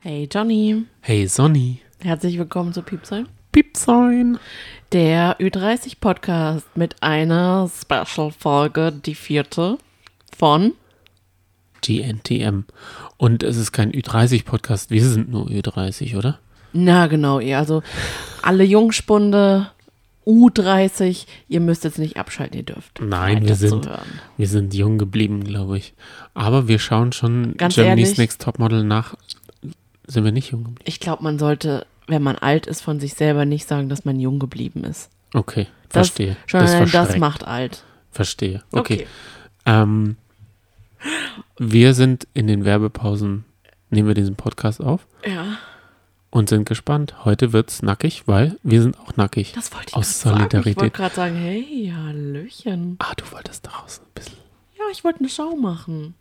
Hey Johnny, Hey Sonny. herzlich willkommen zu Piepsein, Piepsein. der Ü30 Podcast mit einer Special-Folge, die vierte von GNTM. Und es ist kein Ü30-Podcast, wir sind nur Ü30, oder? Na genau, ihr. Also alle Jungspunde, U30, ihr müsst jetzt nicht abschalten, ihr dürft. Nein, wir sind, wir sind jung geblieben, glaube ich. Aber wir schauen schon Ganz Germany's ehrlich? Next Topmodel nach. Sind wir nicht jung geblieben? Ich glaube, man sollte, wenn man alt ist, von sich selber nicht sagen, dass man jung geblieben ist. Okay, Das, verstehe. Schon das allein das macht alt. Verstehe. Okay. Ähm, wir sind in den Werbepausen, nehmen wir diesen Podcast auf Ja, und sind gespannt. Heute wird's nackig, weil wir sind auch nackig. das wollte ich Aus grad sagen. Ich Solidarität. wollte gerade sagen, hey, Hallöchen. Ah, du wolltest daraus ein bisschen. Ja, ich wollte eine Schau machen.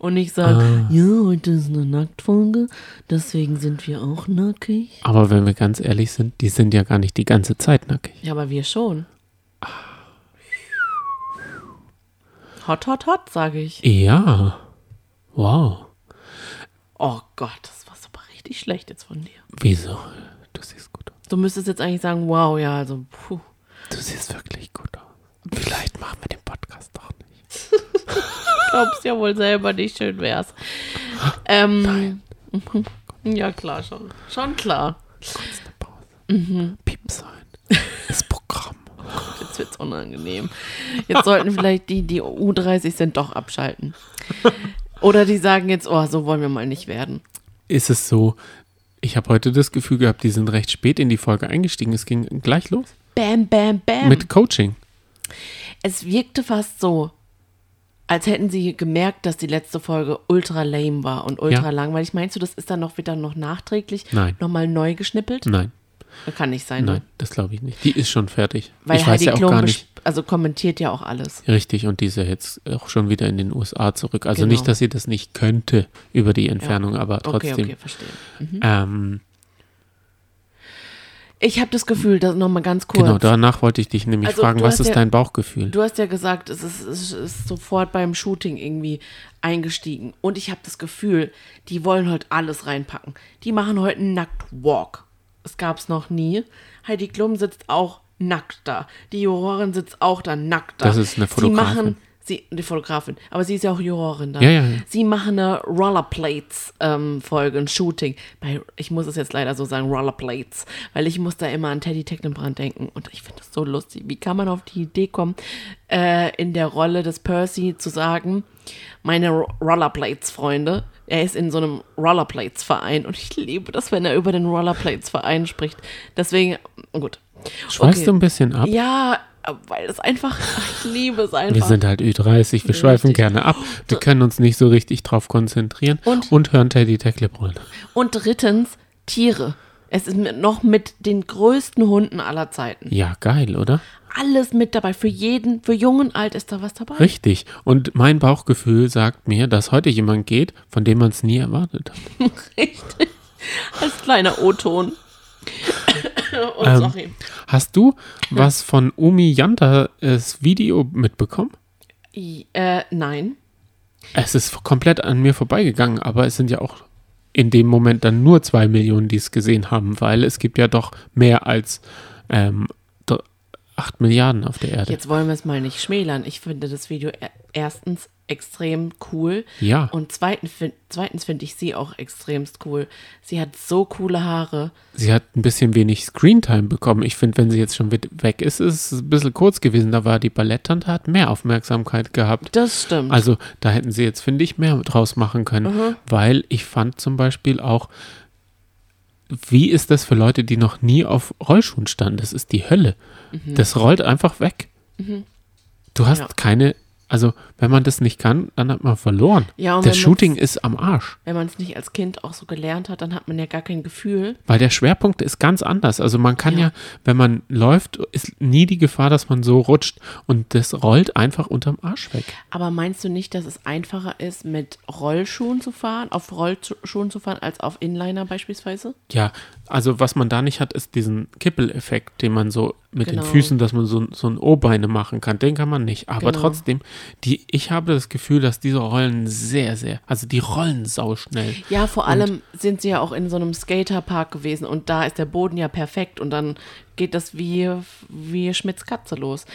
Und nicht sagen, ja, heute ist eine Nacktfolge, deswegen sind wir auch nackig. Aber wenn wir ganz ehrlich sind, die sind ja gar nicht die ganze Zeit nackig. Ja, aber wir schon. Hot, hot, hot, sage ich. Ja. Wow. Oh Gott, das war aber richtig schlecht jetzt von dir. Wieso? Du siehst gut aus. Du müsstest jetzt eigentlich sagen, wow, ja, also, puh. Du siehst wirklich gut aus. Vielleicht machen wir den Podcast doch nicht. Glaubst ja wohl selber nicht, schön wär's. Ähm, ja, klar, schon. Schon klar. Kurz eine Pause. Piep sein. Das Programm. Jetzt wird's unangenehm. Jetzt sollten vielleicht die, die U30 sind, doch abschalten. Oder die sagen jetzt, oh, so wollen wir mal nicht werden. Ist es so, ich habe heute das Gefühl gehabt, die sind recht spät in die Folge eingestiegen. Es ging gleich los. Bam, bam, bam. Mit Coaching. es wirkte fast so, als hätten sie gemerkt, dass die letzte Folge ultra lame war und ultra Ja. langweilig. Meinst du, das ist dann noch wieder noch nachträglich Nein. nochmal neu geschnippelt? Nein, Kann nicht sein, ne? nein, das glaube ich nicht. Die ist schon fertig. Weil ich weiß Heidi ja auch Klum gar nicht. also kommentiert ja auch alles. Richtig, und die ist ja jetzt auch schon wieder in den USA zurück. Also Genau. nicht, dass sie das nicht könnte über die Entfernung, aber Okay, trotzdem. okay, verstehe. Ähm, Ich habe das Gefühl, dass nochmal ganz kurz. genau, danach wollte ich dich nämlich Also, fragen, was ist ja- dein Bauchgefühl? Du hast ja gesagt, es ist, es ist sofort beim Shooting irgendwie eingestiegen. Und ich habe das Gefühl, die wollen heute alles reinpacken. Die machen heute einen Nacktwalk. Das gab es noch nie. Heidi Klum sitzt auch nackt da. Die Jurorin sitzt auch da nackt da. Das ist eine Fotografin. machen, sie, die Fotografin, aber sie ist ja auch Jurorin da. Ja, ja, ja. Sie machen eine Rollerplates-Folge, ein Shooting. Bei, ich muss es jetzt leider so sagen, Rollerplates, weil ich muss da immer an Teddy Tecklenbrand denken und ich finde das so lustig. Wie kann man auf die Idee kommen, äh, in der Rolle des Percy zu sagen, meine Ro- Rollerplates-Freunde, er ist in so einem Rollerplates-Verein und ich liebe das, wenn er über den Rollerplates-Verein spricht. Deswegen, gut. Schweifst Okay. du ein bisschen ab? Ja, weil es einfach, ich liebe es einfach. Wir sind halt Ü30, wir schweifen Richtig. gerne ab. Wir können uns nicht so richtig drauf konzentrieren Und- hören Teddy Tecklebrunn. Und drittens, Tiere. Es ist mit, noch mit den größten Hunden aller Zeiten. Ja, geil, oder? Alles mit dabei. Für jeden, für jung und alt ist da was dabei. Richtig. Und mein Bauchgefühl sagt mir, dass heute jemand geht, von dem man es nie erwartet hat. Richtig. Als kleiner O-Ton. oh, Ähm, sorry. Hast du was von Umi Janta das Video mitbekommen? Äh, nein. Es ist komplett an mir vorbeigegangen, aber es sind ja auch in dem Moment dann nur zwei Millionen, die es gesehen haben, weil es gibt ja doch mehr als ähm, dr- acht Milliarden auf der Erde. Jetzt wollen wir es mal nicht schmälern. Ich finde das Video e- erstens extrem cool. Ja. Und zweitens, zweitens finde ich sie auch extremst cool. Sie hat so coole Haare. Sie hat ein bisschen wenig Screentime bekommen. Ich finde, wenn sie jetzt schon weg ist, ist es ein bisschen kurz gewesen. Da war die Balletttante, hat mehr Aufmerksamkeit gehabt. Das stimmt. Also da hätten sie jetzt, finde ich, mehr draus machen können. Weil ich fand zum Beispiel auch, wie ist das für Leute, die noch nie auf Rollschuhen standen? Das ist die Hölle. Das rollt einfach weg. Du hast Ja. keine, also wenn man das nicht kann, dann hat man verloren. Ja, das Shooting ist am Arsch. Wenn man es nicht als Kind auch so gelernt hat, dann hat man ja gar kein Gefühl. Weil der Schwerpunkt ist ganz anders. Also man kann ja. Ja. wenn man läuft, ist nie die Gefahr, dass man so rutscht und das rollt einfach unterm Arsch weg. Aber meinst du nicht, dass es einfacher ist, mit Rollschuhen zu fahren, auf Rollschuhen zu fahren, als auf Inliner beispielsweise? Ja, also was man da nicht hat, ist diesen Kippeleffekt, den man so mit Genau. den Füßen, dass man so, so ein O-Beine machen kann. Den kann man nicht. Aber Genau. trotzdem, die, ich habe das Gefühl, dass diese Rollen sehr, sehr, also die rollen sauschnell. Ja, vor allem sind sie ja auch in so einem Skaterpark gewesen und da ist der Boden ja perfekt und dann geht das wie, wie Schmitz Katze los.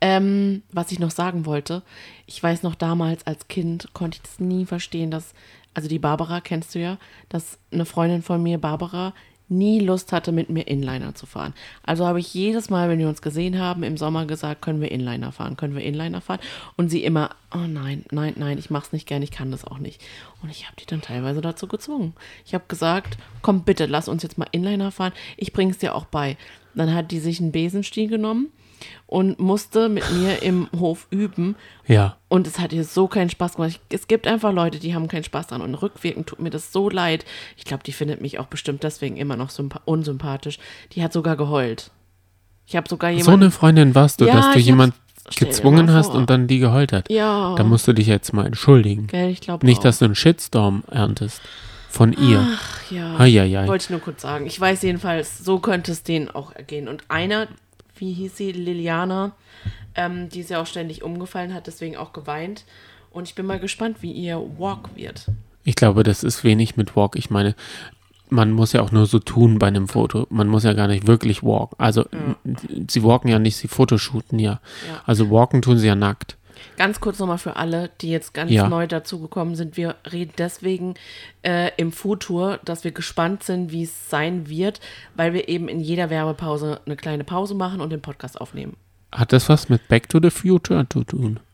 Ähm, was ich noch sagen wollte, ich weiß noch damals als Kind konnte ich das nie verstehen, dass, also die Barbara kennst du ja, dass eine Freundin von mir, Barbara, nie Lust hatte, mit mir Inliner zu fahren. Also habe ich jedes Mal, wenn wir uns gesehen haben, im Sommer gesagt, können wir Inliner fahren, können wir Inliner fahren? Und sie immer, oh nein, nein, nein, ich mach's nicht gern, ich kann das auch nicht. Und ich habe die dann teilweise dazu gezwungen. Ich habe gesagt, komm bitte, lass uns jetzt mal Inliner fahren, ich bring's dir auch bei. Dann hat die sich einen Besenstiel genommen und musste mit mir im Hof üben. Ja. Und es hat ihr so keinen Spaß gemacht. Es gibt einfach Leute, die haben keinen Spaß dran. Und rückwirkend tut mir das so leid. Ich glaube, die findet mich auch bestimmt deswegen immer noch unsympathisch. Die hat sogar geheult. Ich habe sogar jemanden. So eine Freundin warst du, Ja, dass du ich jemand hab's- stell dir gezwungen hast und dann die geheult hat. Ja. Da musst du dich jetzt mal entschuldigen. Gell, ich glaube Nicht, auch. dass du einen Shitstorm erntest. Von ihr. Ach ja. Eieiei. Wollte ich nur kurz sagen. Ich weiß jedenfalls, so könnte es denen auch ergehen. Und einer, wie hieß sie, Liliana, ähm, die ist ja auch ständig umgefallen, hat deswegen auch geweint. Und ich bin mal gespannt, wie ihr Walk wird. Ich glaube, das ist wenig mit Walk. Ich meine, man muss ja auch nur so tun bei einem Foto. Man muss ja gar nicht wirklich walk. Also, sie walken ja nicht, sie fotoshooten ja. Ja. Also, walken tun sie ja nackt. Ganz kurz nochmal für alle, die jetzt ganz Ja. neu dazugekommen sind. Wir reden deswegen äh, im Futur, dass wir gespannt sind, wie es sein wird, weil wir eben in jeder Werbepause eine kleine Pause machen und den Podcast aufnehmen. Hat das was mit Back to the Future zu tun?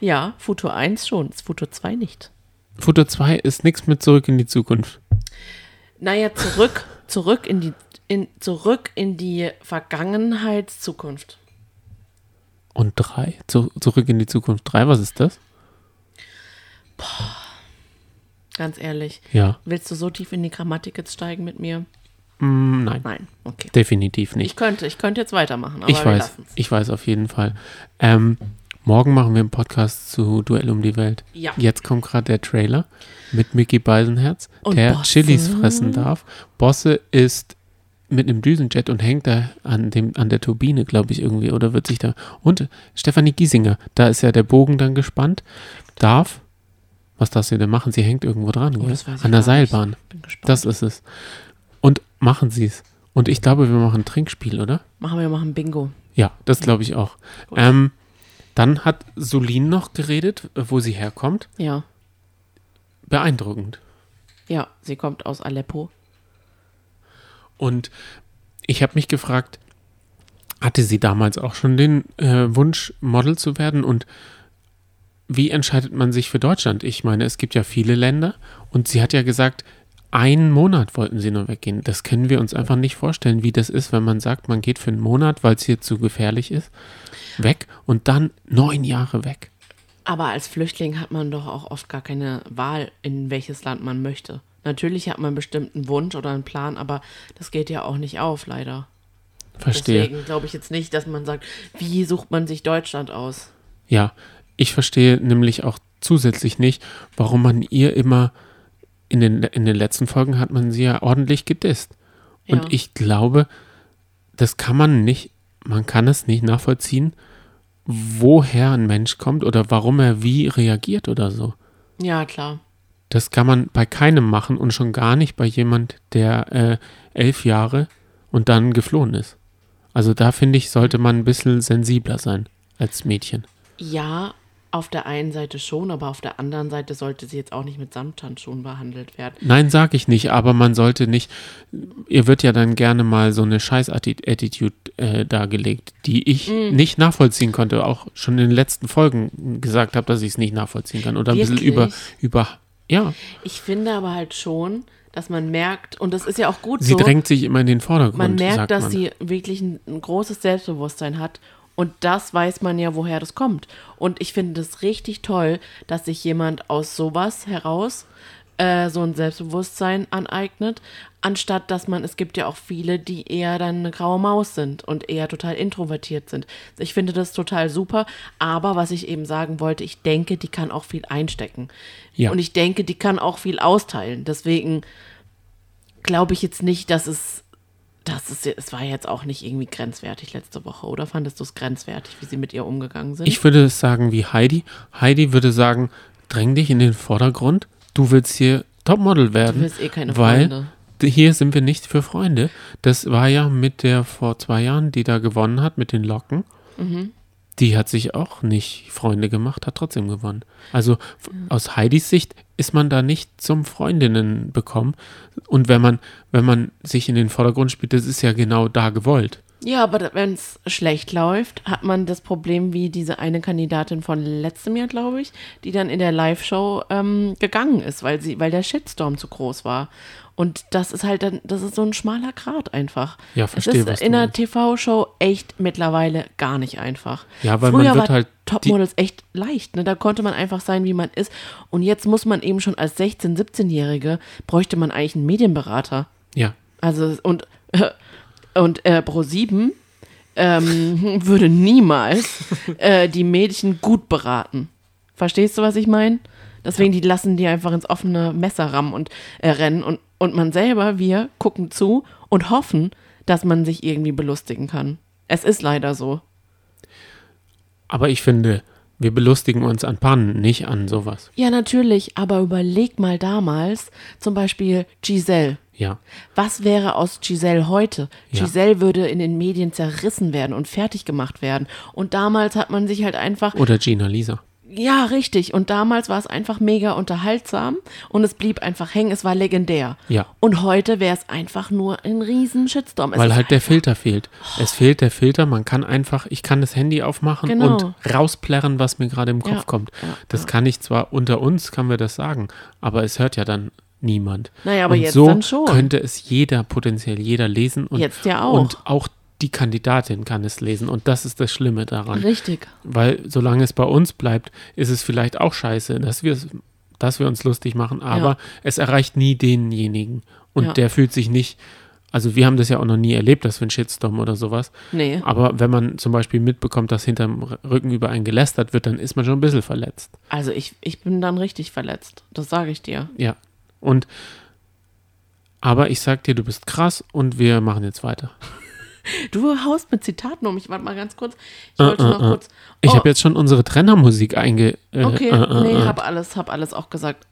Ja, Futur 1 schon, das Futur 2 nicht. Foto 2 ist nichts mit zurück in die Zukunft. Naja, zurück, zurück in die, in, zurück in die Vergangenheit, Zukunft. Und 3? Zu, zurück in die Zukunft 3, was ist das? Ganz ehrlich. Ja. Willst du so tief in die Grammatik jetzt steigen mit mir? Mm, nein, Nein, okay. definitiv nicht. Ich könnte, ich könnte jetzt weitermachen, aber Ich weiß, lassen's. ich weiß auf jeden Fall. Ähm, morgen machen wir einen Podcast zu Duell um die Welt. Ja. Jetzt kommt gerade der Trailer mit Mickey Beisenherz, Und der Bosse. Chilis fressen darf. Bosse ist mit einem Düsenjet und hängt da an, dem, an der Turbine, glaube ich, irgendwie, oder wird sich da. Und Stefanie Giesinger, da ist ja der Bogen dann gespannt. Darf, was darf sie denn machen? Sie hängt irgendwo dran, Oh, an der. Seilbahn. Das ist es. Und machen sie es. Und ich glaube, wir machen ein Trinkspiel, oder? machen wir machen Bingo. Ja, das glaube ich auch. Ähm, dann hat Solin noch geredet, wo sie herkommt. Ja, Beeindruckend. ja, sie kommt aus Aleppo. Und ich habe mich gefragt, hatte sie damals auch schon den äh, Wunsch, Model zu werden? Und wie entscheidet man sich für Deutschland? Ich meine, es gibt ja viele Länder und sie hat ja gesagt, einen Monat wollten sie nur weggehen. Das können wir uns einfach nicht vorstellen, wie das ist, wenn man sagt, man geht für einen Monat, weil es hier zu gefährlich ist, weg und dann neun Jahre weg. Aber als Flüchtling hat man doch auch oft gar keine Wahl, in welches Land man möchte. Natürlich hat man bestimmt einen Wunsch oder einen Plan, aber das geht ja auch nicht auf, leider. Verstehe. Deswegen glaube ich jetzt nicht, dass man sagt, wie sucht man sich Deutschland aus? Ja, ich verstehe nämlich auch zusätzlich nicht, warum man ihr immer in den, in den letzten Folgen hat man sie ja ordentlich gedisst. Und Ja. ich glaube, das kann man nicht, man kann es nicht nachvollziehen, woher ein Mensch kommt oder warum er wie reagiert oder so. Ja, klar. Das kann man bei keinem machen und schon gar nicht bei jemand, der äh, elf Jahre und dann geflohen ist. Also da finde ich, sollte man ein bisschen sensibler sein als Mädchen. Ja, auf der einen Seite schon, aber auf der anderen Seite sollte sie jetzt auch nicht mit Samthandschuhen behandelt werden. Nein, sag ich nicht, aber man sollte nicht, ihr wird ja dann gerne mal so eine Scheiß-Attitude äh, dargelegt, die ich Mm. nicht nachvollziehen konnte, auch schon in den letzten Folgen gesagt habe, dass ich es nicht nachvollziehen kann. Oder ein bisschen über, Wirklich? über, ja, Ich finde aber halt schon, dass man merkt, und das ist ja auch gut sie so, drängt sich immer in den Vordergrund. man merkt, dass man. sie wirklich ein, ein großes Selbstbewusstsein hat. Und das weiß man ja, woher das kommt. Und ich finde es richtig toll, dass sich jemand aus sowas heraus äh, so ein Selbstbewusstsein aneignet, anstatt dass man, es gibt ja auch viele, die eher dann eine graue Maus sind und eher total introvertiert sind. Ich finde das total super, aber was ich eben sagen wollte, ich denke, die kann auch viel einstecken. Ja. Und ich denke, die kann auch viel austeilen. Deswegen glaube ich jetzt nicht, dass es das ist, es war jetzt auch nicht irgendwie grenzwertig letzte Woche, oder fandest du es grenzwertig, wie sie mit ihr umgegangen sind? Ich würde es sagen wie Heidi. Heidi würde sagen, dräng dich in den Vordergrund. Du willst hier Topmodel werden. du willst eh keine weil Freunde. hier sind wir nicht für Freunde. Das war ja mit der vor zwei Jahren, die da gewonnen hat, mit den Locken. Mhm. Die hat sich auch nicht Freunde gemacht, hat trotzdem gewonnen. Also f- aus Heidis Sicht ist man da nicht zum Freundinnen bekommen. Und wenn man, wenn man sich in den Vordergrund spielt, das ist ja genau da gewollt. Ja, aber wenn es schlecht läuft, hat man das Problem wie diese eine Kandidatin von letztem Jahr, glaube ich, die dann in der Live-Show ähm, gegangen ist, weil sie, weil der Shitstorm zu groß war. Und das ist halt dann, das ist so ein schmaler Grat einfach. Ja, verstehe, Es ist in einer. TV-Show echt mittlerweile gar nicht einfach. Ja, weil man Früher wird war halt Topmodels echt leicht, ne? Da konnte man einfach sein, wie man ist. Und jetzt muss man eben schon als 16-, 17-Jährige bräuchte man eigentlich einen Medienberater. Ja, Also und, äh, und äh, Pro7 ähm, würde niemals äh, die Mädchen gut beraten. Verstehst du, was ich meine? Deswegen, die lassen die einfach ins offene Messer rammen und äh, rennen. Und, und man selber, wir gucken zu und hoffen, dass man sich irgendwie belustigen kann. Es ist leider so. aber ich finde, wir belustigen uns an Pannen, nicht an sowas. Ja, natürlich, aber überleg mal damals, zum Beispiel Giselle. Ja, Was wäre aus Giselle heute? Ja. Giselle würde in den Medien zerrissen werden und fertig gemacht werden. Und damals hat man sich halt einfach, oder Gina Lisa. ja, richtig. Und damals war es einfach mega unterhaltsam und es blieb einfach hängen. Es war legendär. Ja. Und heute wäre es einfach nur ein riesen Shitstorm. Es Weil halt der Filter fehlt. Es fehlt der Filter, man kann einfach, ich kann das Handy aufmachen Genau. und rausplärren, was mir gerade im Kopf Ja, kommt. ja, das kann ich zwar unter uns, kann wir das sagen, aber es hört ja dann niemand. Naja, aber und jetzt so dann schon. könnte es jeder, potenziell jeder lesen. Und, Jetzt ja auch. Und auch die Kandidatin kann es lesen und das ist das Schlimme daran. Richtig. Weil solange es bei uns bleibt, ist es vielleicht auch scheiße, dass wir, dass wir uns lustig machen, aber Ja. es erreicht nie denjenigen. Und Ja. der fühlt sich nicht, also wir haben das ja auch noch nie erlebt, dass wir einen Shitstorm oder sowas. Nee. Aber wenn man zum Beispiel mitbekommt, dass hinterm Rücken über einen gelästert wird, dann ist man schon ein bisschen verletzt. Also ich, ich bin dann richtig verletzt. Das sage ich dir. Ja. Und aber ich sag dir, du bist krass und wir machen jetzt weiter. Du haust mit Zitaten um. Ich warte mal ganz kurz. Ich Äh, wollte äh, noch äh. kurz. Ich Oh, habe jetzt schon unsere Trennermusik einge. Äh, Okay, äh, äh, nee, äh. hab alles, hab alles auch gesagt.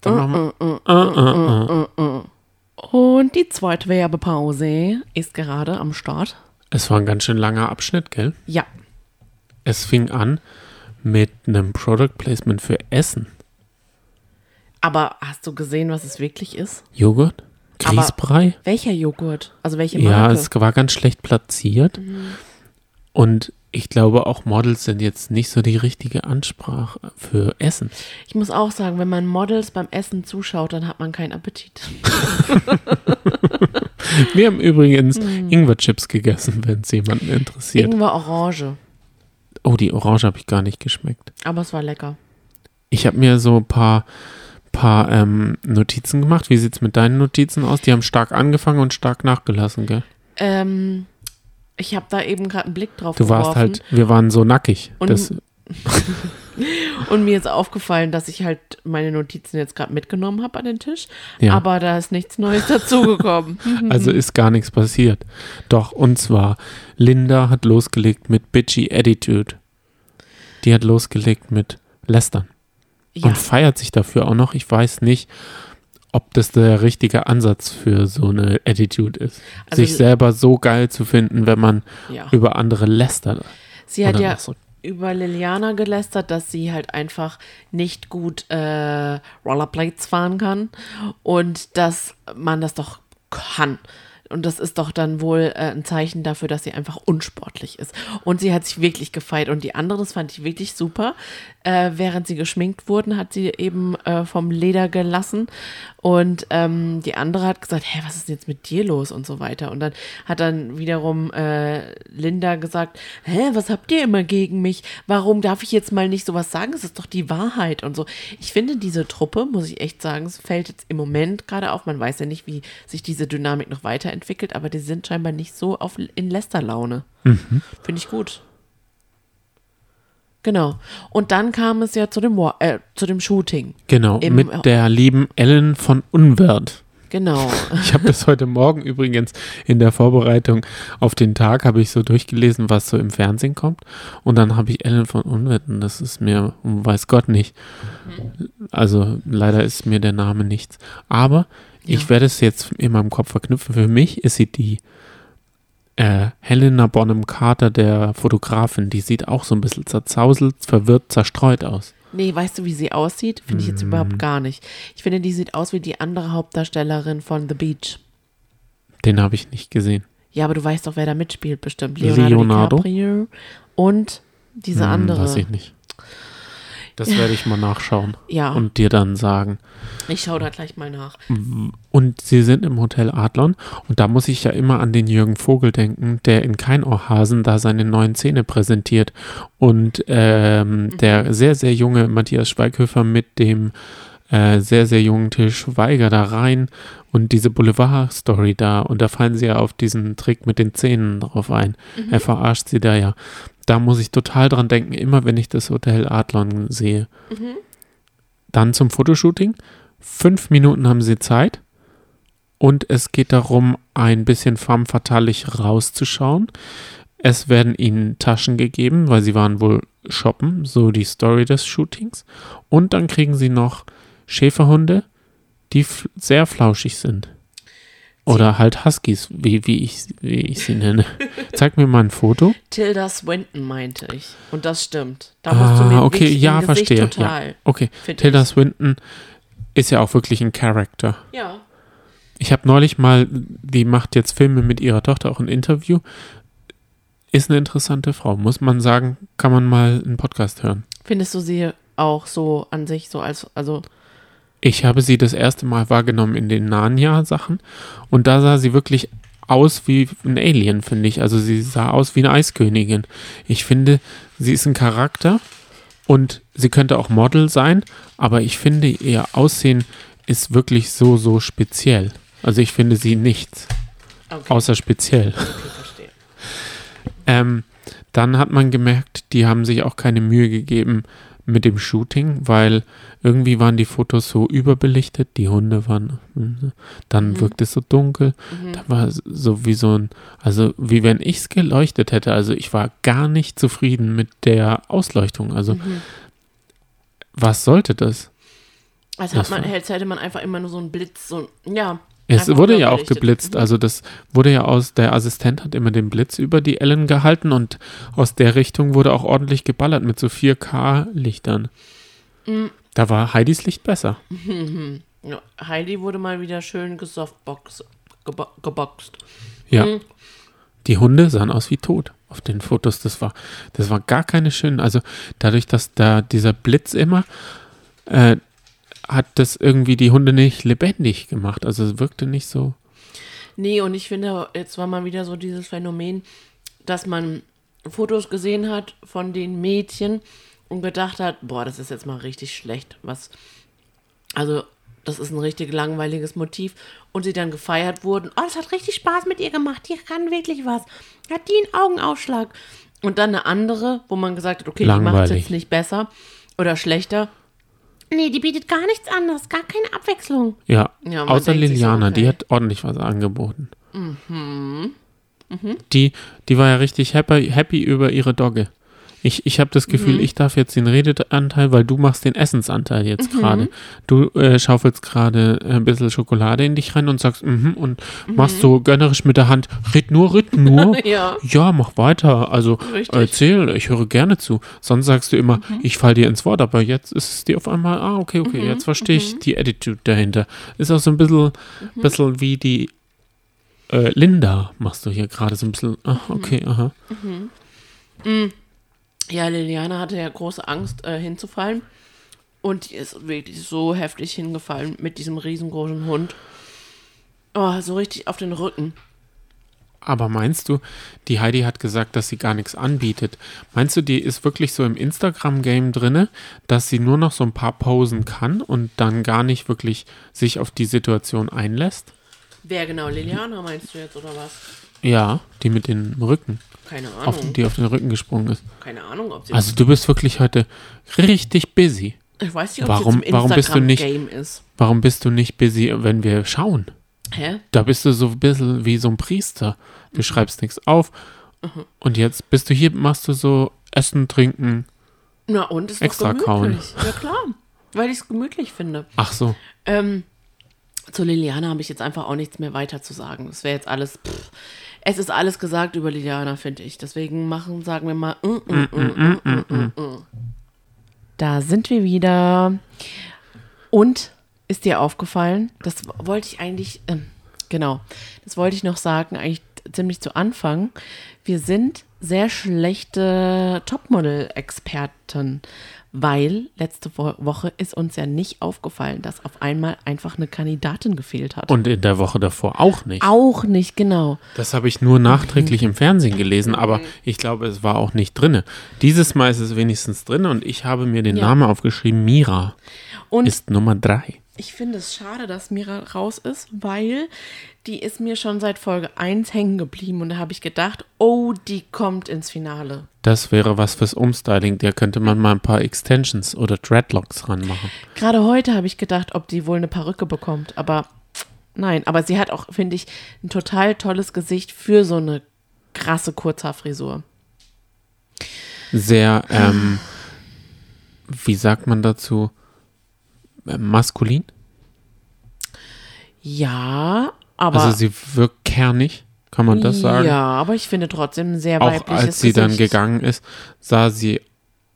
Und die zweite Werbepause ist gerade am Start. Es war ein ganz schön langer Abschnitt, gell? Ja, Es fing an mit einem Product Placement für Essen. Aber hast du gesehen, was es wirklich ist? Joghurt? Aber- Grießbrei? Welcher Joghurt? Also welche Ja, Marke? es war ganz schlecht platziert. Und ich glaube, auch Models sind jetzt nicht so die richtige Ansprache für Essen. ich muss auch sagen, wenn man Models beim Essen zuschaut, dann hat man keinen Appetit. Wir haben übrigens Hm. Ingwer-Chips gegessen, wenn es jemanden interessiert. Ingwer Orange. Oh, die Orange habe ich gar nicht geschmeckt. Aber es war lecker. Ich habe mir so ein paar, paar ähm, Notizen gemacht. Wie sieht es mit deinen Notizen aus? Die haben stark angefangen und stark nachgelassen, gell? Ähm, ich habe da eben gerade einen Blick drauf Du warst geworfen. halt, wir waren so nackig. Und- das, Und mir ist aufgefallen, dass ich halt meine Notizen jetzt gerade mitgenommen habe an den Tisch. Ja. Aber da ist nichts Neues dazugekommen. also ist gar nichts passiert. Doch, und zwar, Linda hat losgelegt mit Bitchy Attitude. Die hat losgelegt mit Lästern. Ja, Und feiert sich dafür auch noch. Ich weiß nicht, ob das der richtige Ansatz für so eine Attitude ist. Also Sich selber so geil zu finden, wenn man ja. über andere lästert. Sie hat ja so. über Liliana gelästert, dass sie halt einfach nicht gut äh, Rollerblades fahren kann und dass man das doch kann. Und das ist doch dann wohl äh, ein Zeichen dafür, dass sie einfach unsportlich ist. Und sie hat sich wirklich gefeiert. Und die andere, das fand ich wirklich super. Äh, während sie geschminkt wurden, hat sie eben äh, vom Leder gelassen. Und ähm, die andere hat gesagt, hä, was ist denn jetzt mit dir los und so weiter. Und dann hat dann wiederum äh, Linda gesagt, hä, was habt ihr immer gegen mich? Warum darf ich jetzt mal nicht sowas sagen? Es ist doch die Wahrheit und so. Ich finde diese Truppe, muss ich echt sagen, es fällt jetzt im Moment gerade auf. Man weiß ja nicht, wie sich diese Dynamik noch weiterentwickelt, aber die sind scheinbar nicht so auf, in Lästerlaune. Finde ich gut. Genau. Und dann kam es ja zu dem, äh, zu dem Shooting. Genau, Im- mit der lieben Ellen von Unwert. Genau. Ich habe das heute Morgen übrigens in der Vorbereitung auf den Tag habe ich so durchgelesen, was so im Fernsehen kommt. Und dann habe ich Ellen von Unwetten. Das ist mir, weiß Gott nicht. Also leider ist mir der Name nichts. Aber Ja. ich werde es jetzt in meinem Kopf verknüpfen. Für mich ist sie die äh, Helena Bonham Carter, der Fotografin. Die sieht auch so ein bisschen zerzauselt, verwirrt, zerstreut aus. Nee, weißt du, wie sie aussieht? Finde ich jetzt Mhm. überhaupt gar nicht. Ich finde, die sieht aus wie die andere Hauptdarstellerin von The Beach. Den habe ich nicht gesehen. Ja, aber du weißt doch, wer da mitspielt, bestimmt. Leonardo? Leonardo, DiCaprio und diese Hm, andere. Weiß ich nicht. Das werde ich mal nachschauen Ja, und dir dann sagen. ich schaue da gleich mal nach. Und sie sind im Hotel Adlon und da muss ich ja immer an den Jürgen Vogel denken, der in Kein Ohrhasen da seine neuen Zähne präsentiert und ähm, der sehr, sehr junge Matthias Schweighöfer mit dem äh, sehr, sehr jungen Til Schweiger da rein und diese Boulevard-Story da und da fallen sie ja auf diesen Trick mit den Zähnen drauf ein. Er verarscht sie da ja. Da muss ich total dran denken, immer wenn ich das Hotel Adlon sehe. Dann zum Fotoshooting. Fünf Minuten haben sie Zeit. Und es geht darum, ein bisschen femme fatalig rauszuschauen. Es werden ihnen Taschen gegeben, weil sie waren wohl shoppen, so die Story des Shootings. Und dann kriegen sie noch Schäferhunde, die sehr flauschig sind. Oder halt Huskies, wie, wie, ich, wie ich sie nenne. Zeig mir mal ein Foto. Tilda Swinton meinte ich. Und das stimmt. Da musst du Ah, mir okay, ja, Gesicht verstehe. Total, Ja, okay. Tilda ich. Swinton ist ja auch wirklich ein Charakter. Ja. Ich habe neulich mal, die macht jetzt Filme mit ihrer Tochter, auch ein Interview. Ist eine interessante Frau, muss man sagen, kann man mal einen Podcast hören. Findest du sie auch so an sich so als, also, Ich habe sie das erste Mal wahrgenommen in den Narnia-Sachen und da sah sie wirklich aus wie ein Alien, finde ich. Also sie sah aus wie eine Eiskönigin. Ich finde, sie ist ein Charakter und sie könnte auch Model sein, aber ich finde, ihr Aussehen ist wirklich so, so speziell. Also ich finde sie nichts, okay, außer speziell. okay verstehe. Ähm, dann hat man gemerkt, die haben sich auch keine Mühe gegeben mit dem Shooting, weil irgendwie waren die Fotos so überbelichtet, die Hunde waren, dann Mhm. wirkt es so dunkel, Mhm. da war so wie so ein, also wie wenn ich es geleuchtet hätte, also ich war gar nicht zufrieden mit der Ausleuchtung, also Mhm. was sollte das? Als, Das hat man, war- als hätte man einfach immer nur so einen Blitz, so, ja. Es Einfach wurde ja auch geblitzt, Mhm. also das wurde ja aus, der Assistent hat immer den Blitz über die Ellen gehalten und aus der Richtung wurde auch ordentlich geballert mit so 4K-Lichtern. Mhm. Da war Heidis Licht besser. Ja, Heidi wurde mal wieder schön gesoftboxt, gebo geboxt. Ja. Mhm. Die Hunde sahen aus wie tot auf den Fotos. Das war, das war gar keine schönen. Also dadurch, dass da dieser Blitz immer, äh, hat das irgendwie die Hunde nicht lebendig gemacht. Also es wirkte nicht so. Nee, und ich finde, jetzt war mal wieder so dieses Phänomen, dass man Fotos gesehen hat von den Mädchen und gedacht hat, boah, das ist jetzt mal richtig schlecht. Was, also, das ist ein richtig langweiliges Motiv. Und sie dann gefeiert wurden. Oh, das hat richtig Spaß mit ihr gemacht. Die kann wirklich was. Hat die einen Augenaufschlag. Und dann eine andere, wo man gesagt hat, okay, die macht es Langweilig. jetzt nicht besser oder schlechter. Nee, die bietet gar nichts anderes, gar keine Abwechslung. Ja, Ja, außer sich so, Liliana, die okay. hat ordentlich was angeboten. Mhm. Die, die war ja richtig happy, happy über ihre Dogge. Ich, ich habe das Gefühl, Mhm. ich darf jetzt den Redeanteil, weil du machst den Essensanteil jetzt Mhm. gerade. Du äh, schaufelst gerade ein bisschen Schokolade in dich rein und sagst, mhm, und machst so gönnerisch mit der Hand, red nur, red nur. Ja. Ja, mach weiter. Also Richtig. erzähl, ich höre gerne zu. Sonst sagst du immer, ich fall dir ins Wort, aber jetzt ist es dir auf einmal, ah, okay, okay, jetzt verstehe ich die Attitude dahinter. Ist auch so ein bisschen, bisschen wie die äh, Linda, machst du hier gerade so ein bisschen, ah, okay, aha. Ja, Liliana hatte ja große Angst, äh, hinzufallen. Und die ist wirklich so heftig hingefallen mit diesem riesengroßen Hund. Oh, so richtig auf den Rücken. Aber meinst du, die Heidi hat gesagt, dass sie gar nichts anbietet? Meinst du, die ist wirklich so im Instagram-Game drinne, dass sie nur noch so ein paar Posen kann und dann gar nicht wirklich sich auf die Situation einlässt? Wer genau? Liliana meinst du jetzt oder was? Ja, die mit dem Rücken, Keine auf, Ahnung. die auf den Rücken gesprungen ist. Keine Ahnung, ob sie. Also du bist wirklich heute richtig busy. ich weiß nicht, ob warum- sie warum bist du nicht- Instagram-Game ist. Warum bist du nicht busy, wenn wir schauen? Hä? Da bist du so ein bisschen wie so ein Priester. Du schreibst nichts auf. Und jetzt bist du hier, machst du so Essen, Trinken. Na und ist Extra doch kauen. gemütlich. Ja klar, weil ich es gemütlich finde. Ach so. Ähm, zu Liliana habe ich jetzt einfach auch nichts mehr weiter zu sagen. Das wäre jetzt alles. Pff. Es ist alles gesagt über Liliana, finde ich. Deswegen machen, sagen wir mal. Da sind wir wieder. Und ist dir aufgefallen? Das wollte ich eigentlich. Ähm, genau. Das wollte ich noch sagen, eigentlich ziemlich zu Anfang. Wir sind sehr schlechte Topmodel-Experten, weil letzte Wo Woche ist uns ja nicht aufgefallen, dass auf einmal einfach eine Kandidatin gefehlt hat. Und in der Woche davor auch nicht. auch nicht, genau. Das habe ich nur nachträglich im Fernsehen gelesen, aber ich glaube, es war auch nicht drinne. Dieses Mal ist es wenigstens drin und ich habe mir den Ja. Namen aufgeschrieben. Mira Und ist Nummer drei. Ich finde es schade, dass Mira raus ist, weil die ist mir schon seit Folge 1 hängen geblieben und da habe ich gedacht, oh, die kommt ins Finale. Das wäre was fürs Umstyling. Da könnte man mal ein paar Extensions oder Dreadlocks ranmachen. Gerade heute habe ich gedacht, ob die wohl eine Perücke bekommt, aber nein, aber sie hat auch, finde ich, ein total tolles Gesicht für so eine krasse Kurzhaarfrisur. Sehr, ähm, wie sagt man dazu? Äh, Maskulin? Ja, aber also sie wirkt kernig, kann man das sagen? Ja, aber ich finde trotzdem sehr Auch weibliches als sie Gesicht. dann gegangen ist, sah sie,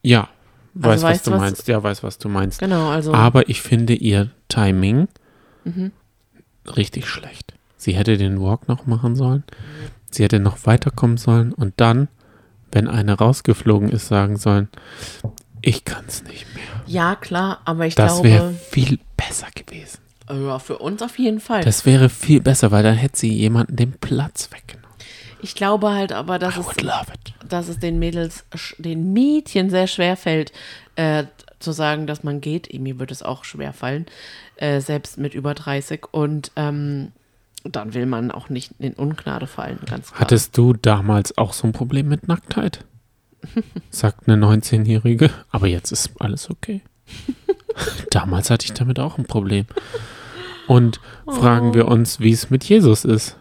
ja, weiß, was weißt du was? meinst. Ja, weiß, was du meinst. Genau, also Aber ich finde ihr Timing Mhm. richtig schlecht. Sie hätte den Walk noch machen sollen. Sie hätte noch weiterkommen sollen und dann, wenn eine rausgeflogen ist, sagen sollen, ich kann es nicht mehr. ja klar, aber ich Das wäre glaube, viel besser gewesen. ja, für uns auf jeden Fall. Das wäre viel besser, weil dann hätte sie jemanden den Platz weggenommen. ich glaube halt aber, dass I es, dass es den Mädels, den Mädchen sehr schwer fällt, äh, zu sagen, dass man geht. Mir wird es auch schwer fallen, äh, selbst mit über 30. Und ähm, dann will man auch nicht in Ungnade fallen, ganz klar. Hattest du damals auch so ein Problem mit Nacktheit? Sagt eine 19-Jährige. Aber jetzt ist alles okay. damals hatte ich damit auch ein Problem. Und fragen wir uns, wie es mit Jesus ist.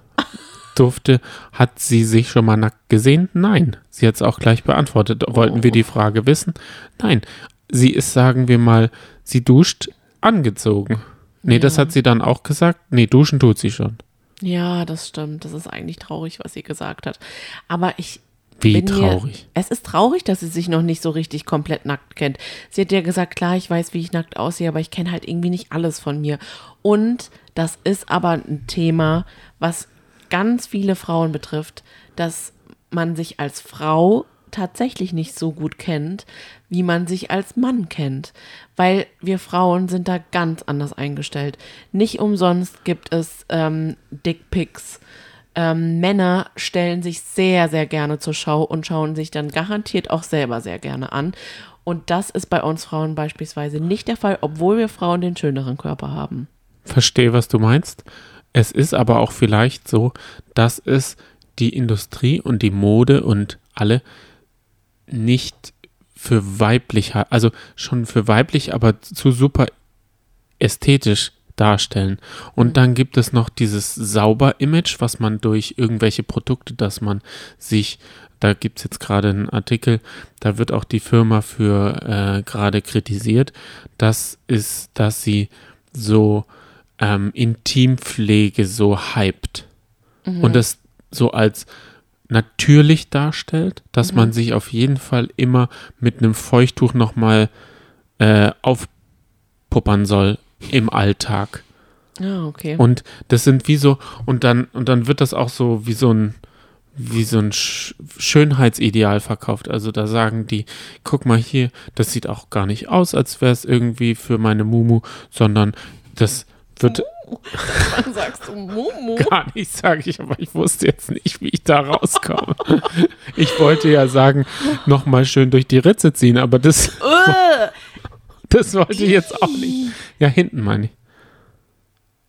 Durfte, hat sie sich schon mal nackt gesehen? Nein. Sie hat es auch gleich beantwortet. Wollten wir die Frage wissen? Nein. Sie ist, sagen wir mal, sie duscht angezogen. Nee, das Ja. hat sie dann auch gesagt. Nee, duschen tut sie schon. Ja, das stimmt. Das ist eigentlich traurig, was sie gesagt hat. Aber ich Wie traurig. Mir, es ist traurig, dass sie sich noch nicht so richtig komplett nackt kennt. Sie hat ja gesagt, klar, ich weiß, wie ich nackt aussehe, aber ich kenne halt irgendwie nicht alles von mir. Und das ist aber ein Thema, was ganz viele Frauen betrifft, dass man sich als Frau tatsächlich nicht so gut kennt, wie man sich als Mann kennt. Weil wir Frauen sind da ganz anders eingestellt. Nicht umsonst gibt es ähm, Dickpics. Ähm, Männer stellen sich sehr, sehr gerne zur Schau und schauen sich dann garantiert auch selber sehr gerne an. Und das ist bei uns Frauen beispielsweise nicht der Fall, obwohl wir Frauen den schöneren Körper haben. Verstehe, was du meinst. Es ist aber auch vielleicht so, dass es die Industrie und die Mode und alle nicht für weiblich, also schon für weiblich, aber zu super ästhetisch darstellen. Und dann gibt es noch dieses Sauber-Image, was man durch irgendwelche Produkte, dass man sich, da gibt es jetzt gerade einen Artikel, da wird auch die Firma für äh, gerade kritisiert, das ist, dass sie so ähm, Intimpflege so hypt und das so als natürlich darstellt, dass man sich auf jeden Fall immer mit einem Feuchttuch nochmal äh, aufpuppern soll im Alltag. Ja, okay. Und das sind wie so, und dann, und dann wird das auch so wie so ein, wie so ein Sch Schönheitsideal verkauft. Also da sagen die, guck mal hier, das sieht auch gar nicht aus, als wäre es irgendwie für meine Mumu, sondern das wird Wann sagst du Mumu? gar nicht, sage ich, aber ich wusste jetzt nicht, wie ich da rauskomme. Ich wollte ja sagen, nochmal schön durch die Ritze ziehen, aber das, Äh, das wollte ich jetzt auch nicht. Ja, hinten meine ich.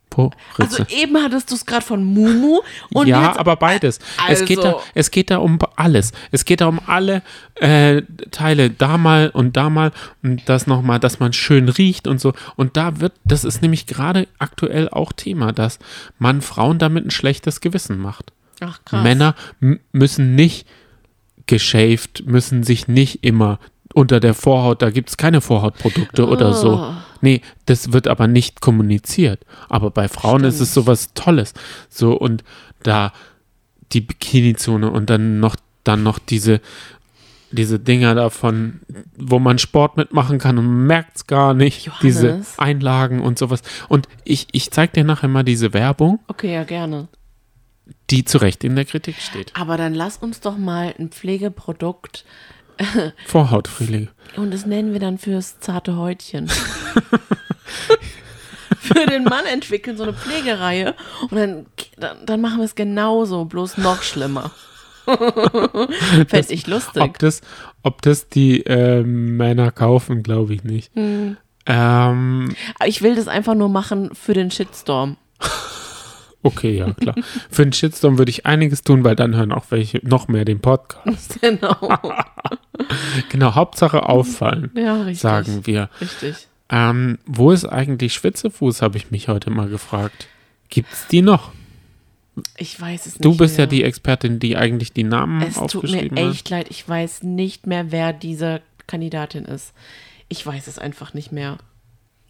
Po, Also eben hattest du es gerade von Mumu und ja, jetzt, aber beides. es, geht da, Also- es geht da um alles. Es geht da um alle äh, Teile, da mal und da mal und das nochmal, dass man schön riecht und so. Und da wird, das ist nämlich gerade aktuell auch Thema, dass man Frauen damit ein schlechtes Gewissen macht. ach krass. Männer müssen nicht geschäft, müssen sich nicht immer unter der Vorhaut, da gibt es keine Vorhautprodukte oder so. Oh. Nee, das wird aber nicht kommuniziert. Aber bei Frauen ist es Stimmt. sowas Tolles. So und da die Bikini-Zone und dann noch, dann noch diese, diese Dinger davon, wo man Sport mitmachen kann und merkt es gar nicht. Johannes. Diese Einlagen und sowas. Und ich, ich zeig dir nachher mal diese Werbung, Okay, ja, gerne. die zu Recht in der Kritik steht. Aber dann lass uns doch mal ein Pflegeprodukt Vorhautpflege. und das nennen wir dann fürs zarte Häutchen. Für den Mann entwickeln so eine Pflegereihe und dann, dann, dann machen wir es genauso, bloß noch schlimmer. Fände ich lustig. Ob das, ob das die äh, Männer kaufen, glaube ich nicht. Hm. Ähm, ich will das einfach nur machen für den Shitstorm. okay, ja, klar. Für den Shitstorm würde ich einiges tun, weil dann hören auch welche noch mehr den Podcast. Genau. Genau, Hauptsache auffallen, Ja, richtig. sagen wir. Richtig. Ähm, wo ist eigentlich Schwitzefuß, habe ich mich heute mal gefragt. Gibt's die noch? Ich weiß es nicht. Du bist ja mehr. die Expertin, die eigentlich die Namen Es tut mir aufgeschrieben hat. echt leid. Ich weiß nicht mehr, wer diese Kandidatin ist. Ich weiß es einfach nicht mehr.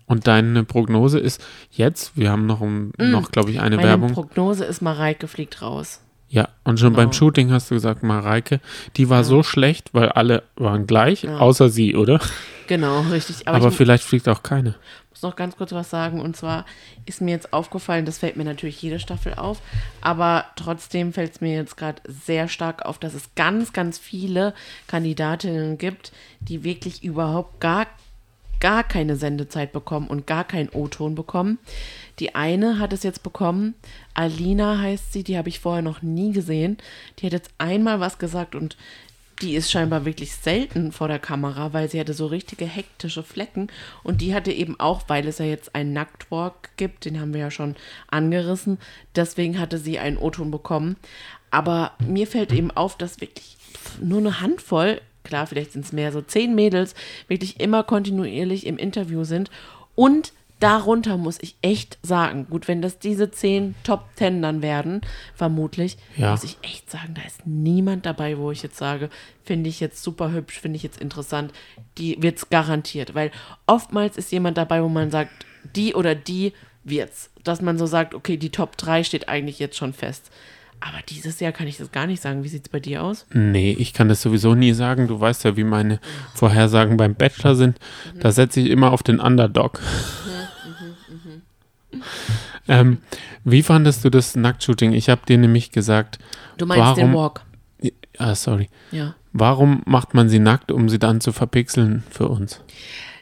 Und deine Prognose ist jetzt, wir haben noch, um, noch glaube ich, eine Mm. Meine Werbung. Prognose ist, Mareike fliegt raus. Ja, und schon Genau. beim Shooting hast du gesagt, Mareike, die war so schlecht, weil alle waren gleich, außer sie, oder? Genau, richtig. Aber, Aber ich vielleicht fliegt auch keine. muss noch ganz kurz was sagen. Und zwar ist mir jetzt aufgefallen, das fällt mir natürlich jede Staffel auf, aber trotzdem fällt es mir jetzt gerade sehr stark auf, dass es ganz, ganz viele Kandidatinnen gibt, die wirklich überhaupt gar gar keine Sendezeit bekommen und gar keinen O-Ton bekommen. Die eine hat es jetzt bekommen, Alina heißt sie, die habe ich vorher noch nie gesehen. Die hat jetzt einmal was gesagt und die ist scheinbar wirklich selten vor der Kamera, weil sie hatte so richtige hektische Flecken und die hatte eben auch, weil es ja jetzt einen Nacktwalk gibt, den haben wir ja schon angerissen, deswegen hatte sie einen O-Ton bekommen. Aber mir fällt eben auf, dass wirklich nur eine Handvoll, klar, vielleicht sind es mehr, so zehn Mädels, wirklich immer kontinuierlich im Interview sind und Darunter muss ich echt sagen, gut, wenn das diese zehn Top Ten dann werden, vermutlich, Ja. muss ich echt sagen, da ist niemand dabei, wo ich jetzt sage, finde ich jetzt super hübsch, finde ich jetzt interessant, die wird's garantiert. Weil oftmals ist jemand dabei, wo man sagt, die oder die wird's. Dass man so sagt, okay, die Top 3 steht eigentlich jetzt schon fest. Aber dieses Jahr kann ich das gar nicht sagen. Wie sieht's bei dir aus? Nee, ich kann das sowieso nie sagen. Du weißt ja, wie meine Vorhersagen beim Bachelor sind. Da setze ich immer auf den Underdog. ähm, wie fandest du das Nacktshooting? Ich habe dir nämlich gesagt, Du meinst den Warum- Walk. ah, sorry. Ja. Warum macht man sie nackt, um sie dann zu verpixeln für uns?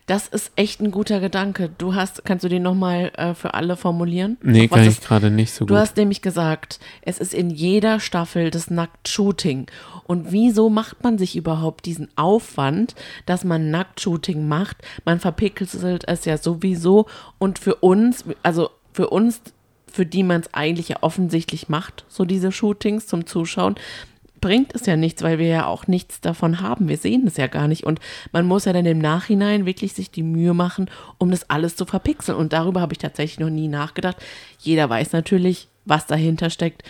Das ist echt ein guter Gedanke. Du hast, kannst du den nochmal äh, für alle formulieren? Nee, kann ich gerade nicht so Du gut. hast nämlich gesagt, es ist in jeder Staffel das Nacktshooting. Und wieso macht man sich überhaupt diesen Aufwand, dass man Nacktshooting macht? Man verpixelt es ja sowieso. Und für uns, also für uns, für die man es eigentlich ja offensichtlich macht, so diese Shootings zum Zuschauen, bringt es ja nichts, weil wir ja auch nichts davon haben. Wir sehen es ja gar nicht. Und man muss ja dann im Nachhinein wirklich sich die Mühe machen, um das alles zu verpixeln. Und darüber habe ich tatsächlich noch nie nachgedacht. Jeder weiß natürlich, was dahinter steckt.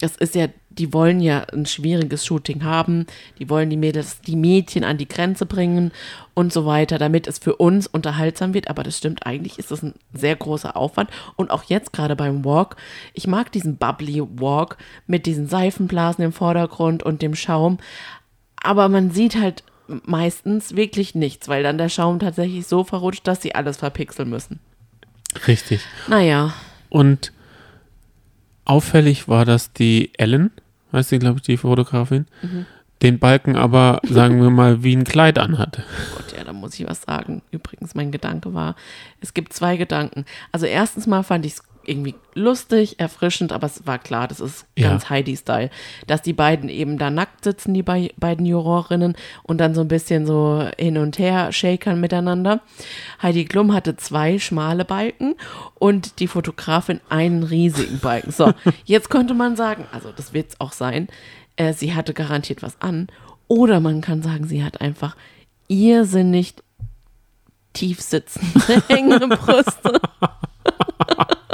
Das ist ja, die wollen ja ein schwieriges Shooting haben, die wollen die Mädels, die Mädchen an die Grenze bringen und so weiter, damit es für uns unterhaltsam wird. Aber das stimmt, eigentlich ist das ein sehr großer Aufwand. Und auch jetzt gerade beim Walk, ich mag diesen Bubbly Walk mit diesen Seifenblasen im Vordergrund und dem Schaum. Aber man sieht halt meistens wirklich nichts, weil dann der Schaum tatsächlich so verrutscht, dass sie alles verpixeln müssen. Richtig. Naja, Und auffällig war, dass die Ellen, heißt sie, glaube ich, die Fotografin, Mhm. den Balken aber, sagen wir mal, wie ein Kleid anhatte. Gott, ja, da muss ich was sagen. Übrigens, mein Gedanke war, es gibt zwei Gedanken. Also erstens mal fand ich es irgendwie lustig, erfrischend, aber es war klar, das ist Ja. ganz Heidi-Style, dass die beiden eben da nackt sitzen, die bei, beiden Jurorinnen, und dann so ein bisschen so hin und her shakern miteinander. Heidi Klum hatte zwei schmale Balken und die Fotografin einen riesigen Balken. So, jetzt könnte man sagen, also das wird es auch sein, äh, sie hatte garantiert was an. Oder man kann sagen, sie hat einfach irrsinnig tief sitzende, hängende Brüste.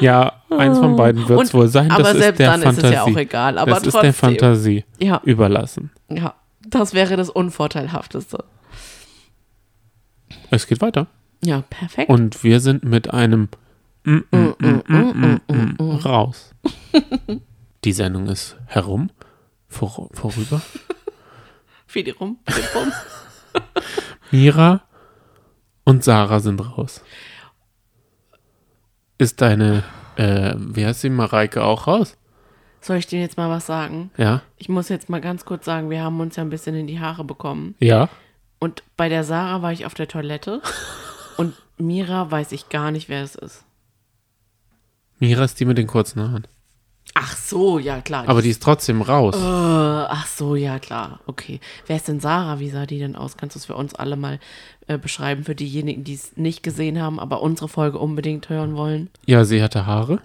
Ja, eins von beiden wird es Ah. Wohl sein. aber das ist selbst der dann ist es Fantasie. ja auch egal, aber das ist der trotzdem. Fantasie Ja, überlassen. ja, das wäre das Unvorteilhafteste. Es geht weiter. Ja, perfekt. Und wir sind mit einem mm, mm, mm, raus. Die Sendung ist herum, vor, vorüber. Fidi rum. Mira und Sarah sind raus. Ist deine, äh, wie heißt sie, Mareike auch raus? Soll ich dir jetzt mal was sagen? Ja? Ich muss jetzt mal ganz kurz sagen, wir haben uns ja ein bisschen in die Haare bekommen. Ja? Und bei der Sarah war ich auf der Toilette und Mira weiß ich gar nicht, wer es ist. Mira ist die mit den kurzen Haaren. Ach so, ja klar. Aber die ist trotzdem raus. Äh, ach so, ja klar. Okay. Wer ist denn Sarah? Wie sah die denn aus? Kannst du es für uns alle mal äh, beschreiben, für diejenigen, die es nicht gesehen haben, aber unsere Folge unbedingt hören wollen? Ja, sie hatte Haare,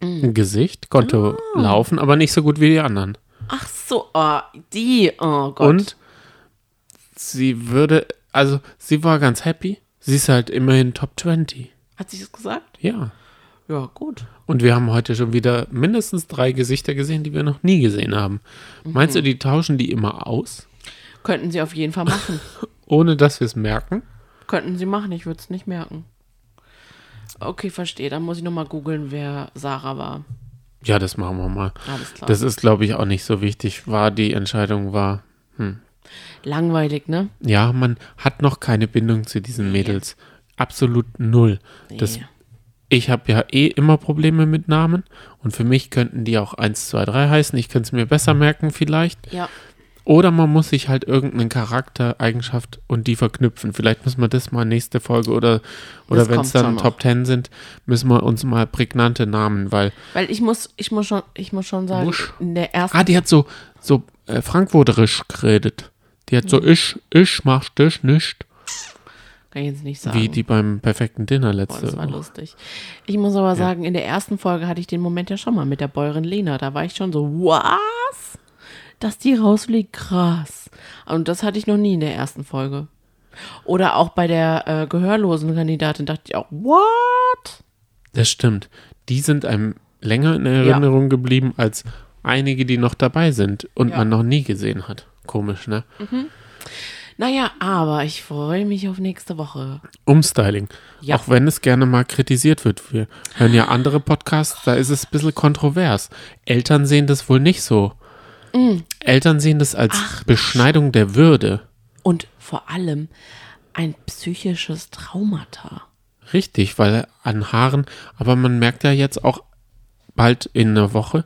Mm. ein Gesicht, konnte Ah. laufen, aber nicht so gut wie die anderen. Ach so, oh, die, oh Gott. Und sie würde, also sie war ganz happy. Sie ist halt immerhin Top 20. Hat sie das gesagt? Ja. Ja, gut. Und wir haben heute schon wieder mindestens drei Gesichter gesehen, die wir noch nie gesehen haben. Meinst Mhm. du, die tauschen die immer aus, Könnten sie auf jeden Fall machen. ohne dass wir es merken? Könnten sie machen, ich würde es nicht merken. Okay, verstehe. Dann muss ich nochmal googeln, wer Sarah war. Ja, das machen wir mal. Alles klar. Das ist, glaube ich, auch nicht so wichtig. War die Entscheidung war, Langweilig, ne? ja, man hat noch keine Bindung zu diesen Mädels. Absolut null. Das, Nee. Ich habe ja eh immer Probleme mit Namen und für mich könnten die auch 1, 2, 3 heißen. Ich könnte es mir besser merken vielleicht. Ja, Oder man muss sich halt irgendeine Charaktereigenschaft und die verknüpfen. Vielleicht müssen wir das mal nächste Folge oder, oder wenn es dann. Top 10 sind, müssen wir uns mal prägnante Namen, weil. weil ich muss, ich muss schon, ich muss schon sagen, Wusch. in der ersten Ah, die hat so, so äh, frankfurterisch geredet. Die hat so Mhm. ich, ich machst dich nicht. Kann ich jetzt nicht sagen. Wie die beim perfekten Dinner letzte das war Woche. lustig. Ich muss aber sagen, in der ersten Folge hatte ich den Moment ja schon mal mit der Bäuerin Lena. Da war ich schon so, was? Dass die rausfliegt, krass. Und das hatte ich noch nie in der ersten Folge. Oder auch bei der äh, gehörlosen Kandidatin dachte ich auch, what? Das stimmt. Die sind einem länger in Erinnerung geblieben als einige, die noch dabei sind und Ja. man noch nie gesehen hat. Komisch, ne? Naja, aber ich freue mich auf nächste Woche. Umstyling. Ja. Auch wenn es gerne mal kritisiert wird. Wir hören ja andere Podcasts, da ist es ein bisschen kontrovers. Eltern sehen das wohl nicht so. Eltern sehen das als Beschneidung der Würde. Und vor allem ein psychisches Traumata. Richtig, weil an Haaren, aber man merkt ja jetzt auch bald in einer Woche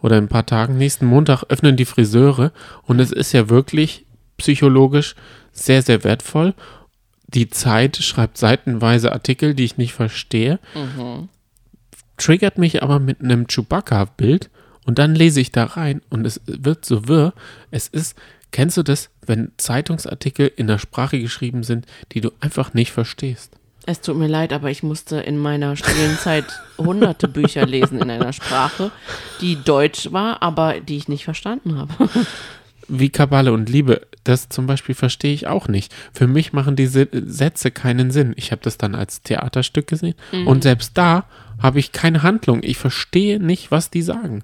oder in ein paar Tagen, nächsten Montag öffnen die Friseure und es ist ja wirklich psychologisch sehr, sehr wertvoll. Die Zeit schreibt seitenweise Artikel, die ich nicht verstehe, triggert mich aber mit einem Chewbacca-Bild und dann lese ich da rein und es wird so wirr. Es ist, kennst du das, wenn Zeitungsartikel in der Sprache geschrieben sind, die du einfach nicht verstehst? Es tut mir leid, aber ich musste in meiner stillen Zeit hunderte Bücher lesen in einer Sprache, die deutsch war, aber die ich nicht verstanden habe. Wie Kabale und Liebe, das zum Beispiel verstehe ich auch nicht. Für mich machen diese Sätze keinen Sinn. Ich habe das dann als Theaterstück gesehen und selbst da habe ich keine Handlung. Ich verstehe nicht, was die sagen.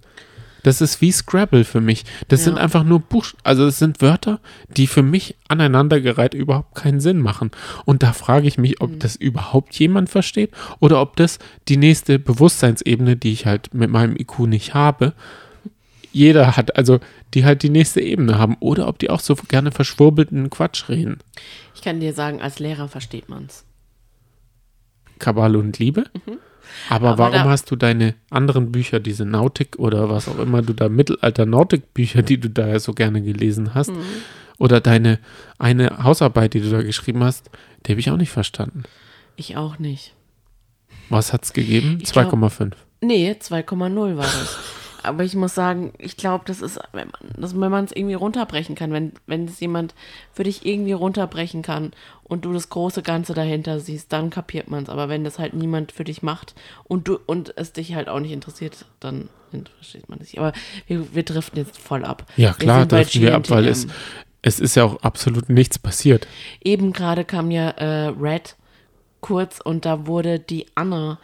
Das ist wie Scrabble für mich. Das Ja. sind einfach nur Buch, also es sind Wörter, die für mich aneinandergereiht überhaupt keinen Sinn machen. Und da frage ich mich, ob das überhaupt jemand versteht oder ob das die nächste Bewusstseinsebene, die ich halt mit meinem IQ nicht habe, jeder hat, also die halt die nächste Ebene haben oder ob die auch so gerne verschwurbelten Quatsch reden. Ich kann dir sagen, als Lehrer versteht man's. Kabale und Liebe. Aber, Mhm. Aber warum da- hast du deine anderen Bücher, diese Nautik oder was auch immer du da, Mittelalter-Nautik-Bücher, die du da so gerne gelesen hast, Mhm. oder deine eine Hausarbeit, die du da geschrieben hast, die habe ich auch nicht verstanden. Ich auch nicht. Was hat's gegeben? Ich glaub- 2,5. Nee, 2,0 war das. Aber ich muss sagen, ich glaube, das ist, wenn man es irgendwie runterbrechen kann, wenn, wenn es jemand für dich irgendwie runterbrechen kann und du das große Ganze dahinter siehst, dann kapiert man es. Aber wenn das halt niemand für dich macht und du und es dich halt auch nicht interessiert, dann versteht man es nicht. Aber wir, wir driften jetzt voll ab. Ja, klar, driften wir ab, weil es, es ist ja auch absolut nichts passiert. Eben gerade kam ja äh, Red kurz und da wurde die Anna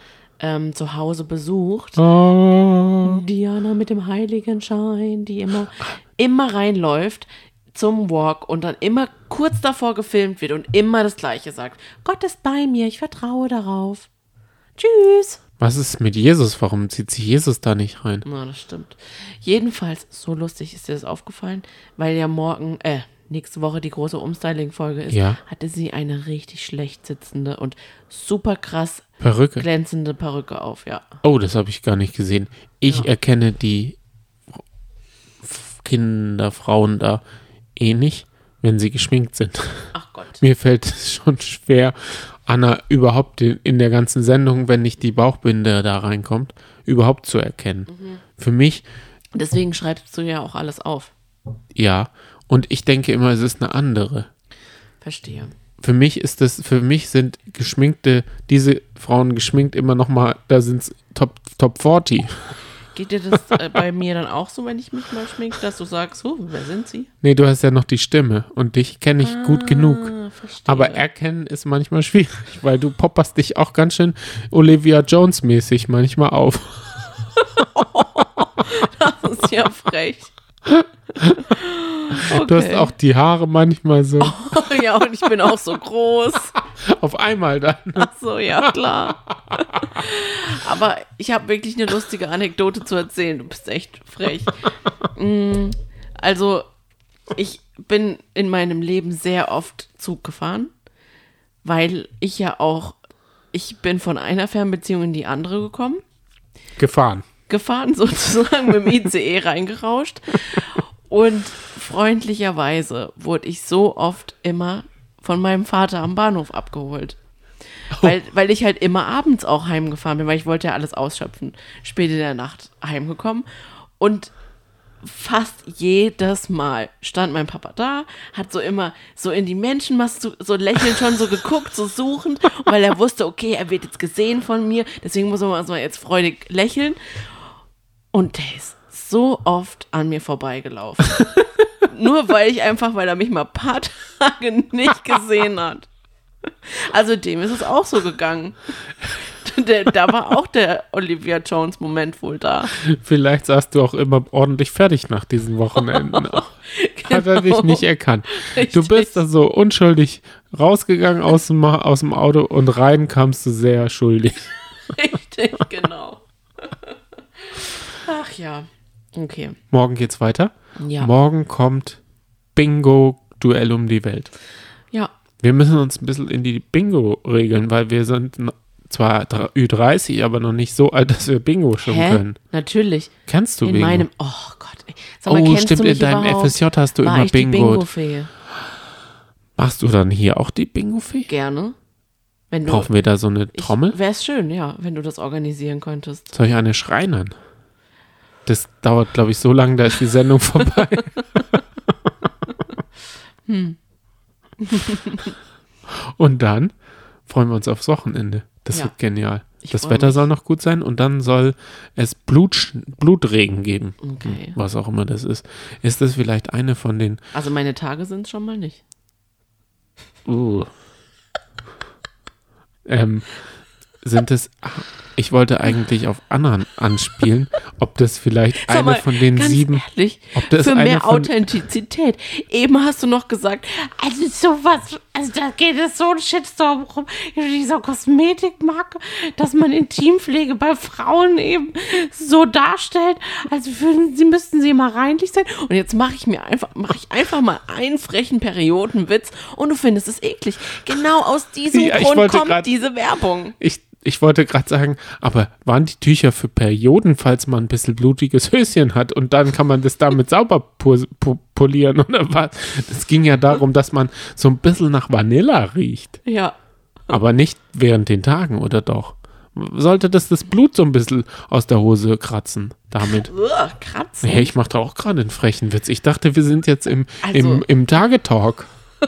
ähm, zu Hause besucht. Oh. Diana mit dem Heiligenschein, die immer, immer reinläuft zum Walk und dann immer kurz davor gefilmt wird und immer das Gleiche sagt. Gott ist bei mir, ich vertraue darauf. Tschüss. Was ist mit Jesus? Warum zieht sich Jesus da nicht rein? Na, das stimmt. Jedenfalls, so lustig ist dir das aufgefallen, weil ja morgen, äh, nächste Woche die große Umstyling-Folge ist, Ja. hatte sie eine richtig schlecht sitzende und super krass Perücke. glänzende Perücke auf, ja. Oh, das habe ich gar nicht gesehen. Ich Ja. erkenne die Kinder, Frauen da eh nicht, wenn sie geschminkt sind. Ach Gott. Mir fällt es schon schwer, Anna überhaupt in, in der ganzen Sendung, wenn nicht die Bauchbinde da reinkommt, überhaupt zu erkennen. Mhm. Für mich, Deswegen schreibst du ja auch alles auf. ja. Und ich denke immer, es ist eine andere. Verstehe. Für mich ist das, für mich sind geschminkte, diese Frauen geschminkt immer noch mal, da sind es Top, Top 40. Geht dir das äh, bei mir dann auch so, wenn ich mich mal schminke, dass du sagst, oh, wer sind sie? Nee, du hast ja noch die Stimme und dich kenne ich gut genug. Ah, verstehe. Aber erkennen ist manchmal schwierig, weil du popperst dich auch ganz schön Olivia Jones mäßig manchmal auf. das ist ja frech. Okay. Du hast auch die Haare manchmal so ja, und ich bin auch so groß. auf einmal dann. Ach so, ja, klar. Aber ich habe wirklich eine lustige Anekdote zu erzählen. Du bist echt frech. Mm, Also, ich bin in meinem Leben sehr oft Zug gefahren, weil ich ja auch, ich bin von einer Fernbeziehung in die andere gekommen. Gefahren. Gefahren, sozusagen mit dem ICE reingerauscht. Und freundlicherweise wurde ich so oft immer von meinem Vater am Bahnhof abgeholt. Weil, weil ich halt immer abends auch heimgefahren bin, weil ich wollte ja alles ausschöpfen. Spät in der Nacht heimgekommen. Und fast jedes Mal stand mein Papa da, hat so immer so in die Menschenmasse so, so lächelnd schon so geguckt, so suchend, weil er wusste, okay, er wird jetzt gesehen von mir, deswegen muss mal jetzt freudig lächeln. Und der ist so oft an mir vorbeigelaufen. Nur weil ich einfach, weil er mich mal ein paar Tage nicht gesehen hat. Also dem ist es auch so gegangen. Der, da war auch der Olivia Jones Moment wohl da. Vielleicht sahst du auch immer ordentlich fertig nach diesen Wochenenden. Hat er dich Genau. nicht erkannt. Du Richtig. bist da so unschuldig rausgegangen aus dem, aus dem Auto und rein kamst du sehr schuldig. Richtig, genau. Ach ja. Okay. Morgen geht's weiter. Ja. Morgen kommt Bingo Duell um die Welt. Ja. Wir müssen uns ein bisschen in die Bingo regeln, weil wir sind zwar dr- Ü30, aber noch nicht so alt, dass wir Bingo schon Hä? können. Natürlich. Kennst du In Bingo? meinem. Oh Gott. Sag mal, oh, stimmt, in deinem überhaupt? FSJ hast du War immer ich die Bingo. Bingo-Fee? Machst du dann hier auch die Bingo-Fee? Gerne. Wenn du. Brauchen wir da so eine Trommel? Wär's schön, ja, wenn du das organisieren könntest. Soll ich eine schreinern? Das dauert, glaube ich, so lange, da ist die Sendung vorbei. und dann freuen wir uns aufs Wochenende. Das Ja. wird genial. Ich das Wetter mich. soll noch gut sein und dann soll es Blut, Blutregen geben. Okay. Was auch immer das ist. Ist das vielleicht eine von den. Also meine Tage sind schon mal nicht. Uh, ähm, sind es. Ich wollte eigentlich auf Anna anspielen, ob das vielleicht eine mal, von den sieben. Ehrlich, Ob das für mehr von- Authentizität. Eben hast du noch gesagt, also sowas, also da geht es so ein Shitstorm rum, dieser Kosmetikmarke, dass man Intimpflege bei Frauen eben so darstellt, als würden sie müssten sie mal reinlich sein. Und jetzt mache ich mir einfach, mache ich einfach mal einen frechen Periodenwitz und du findest es eklig. Genau aus diesem Ja, Grund kommt grad- diese Werbung. Ich, ich wollte gerade sagen, aber waren die Tücher für Perioden, falls man ein bisschen blutiges Höschen hat und dann kann man das damit sauber pu pu polieren oder was? Das ging ja darum, dass man so ein bisschen nach Vanilla riecht. Ja. Aber nicht während den Tagen, oder doch? sollte das das Blut so ein bisschen aus der Hose kratzen damit. Uah, kratzen. Hey, ich mache da auch gerade einen frechen Witz. Ich dachte, wir sind jetzt im, Also- im, im Tagetalk.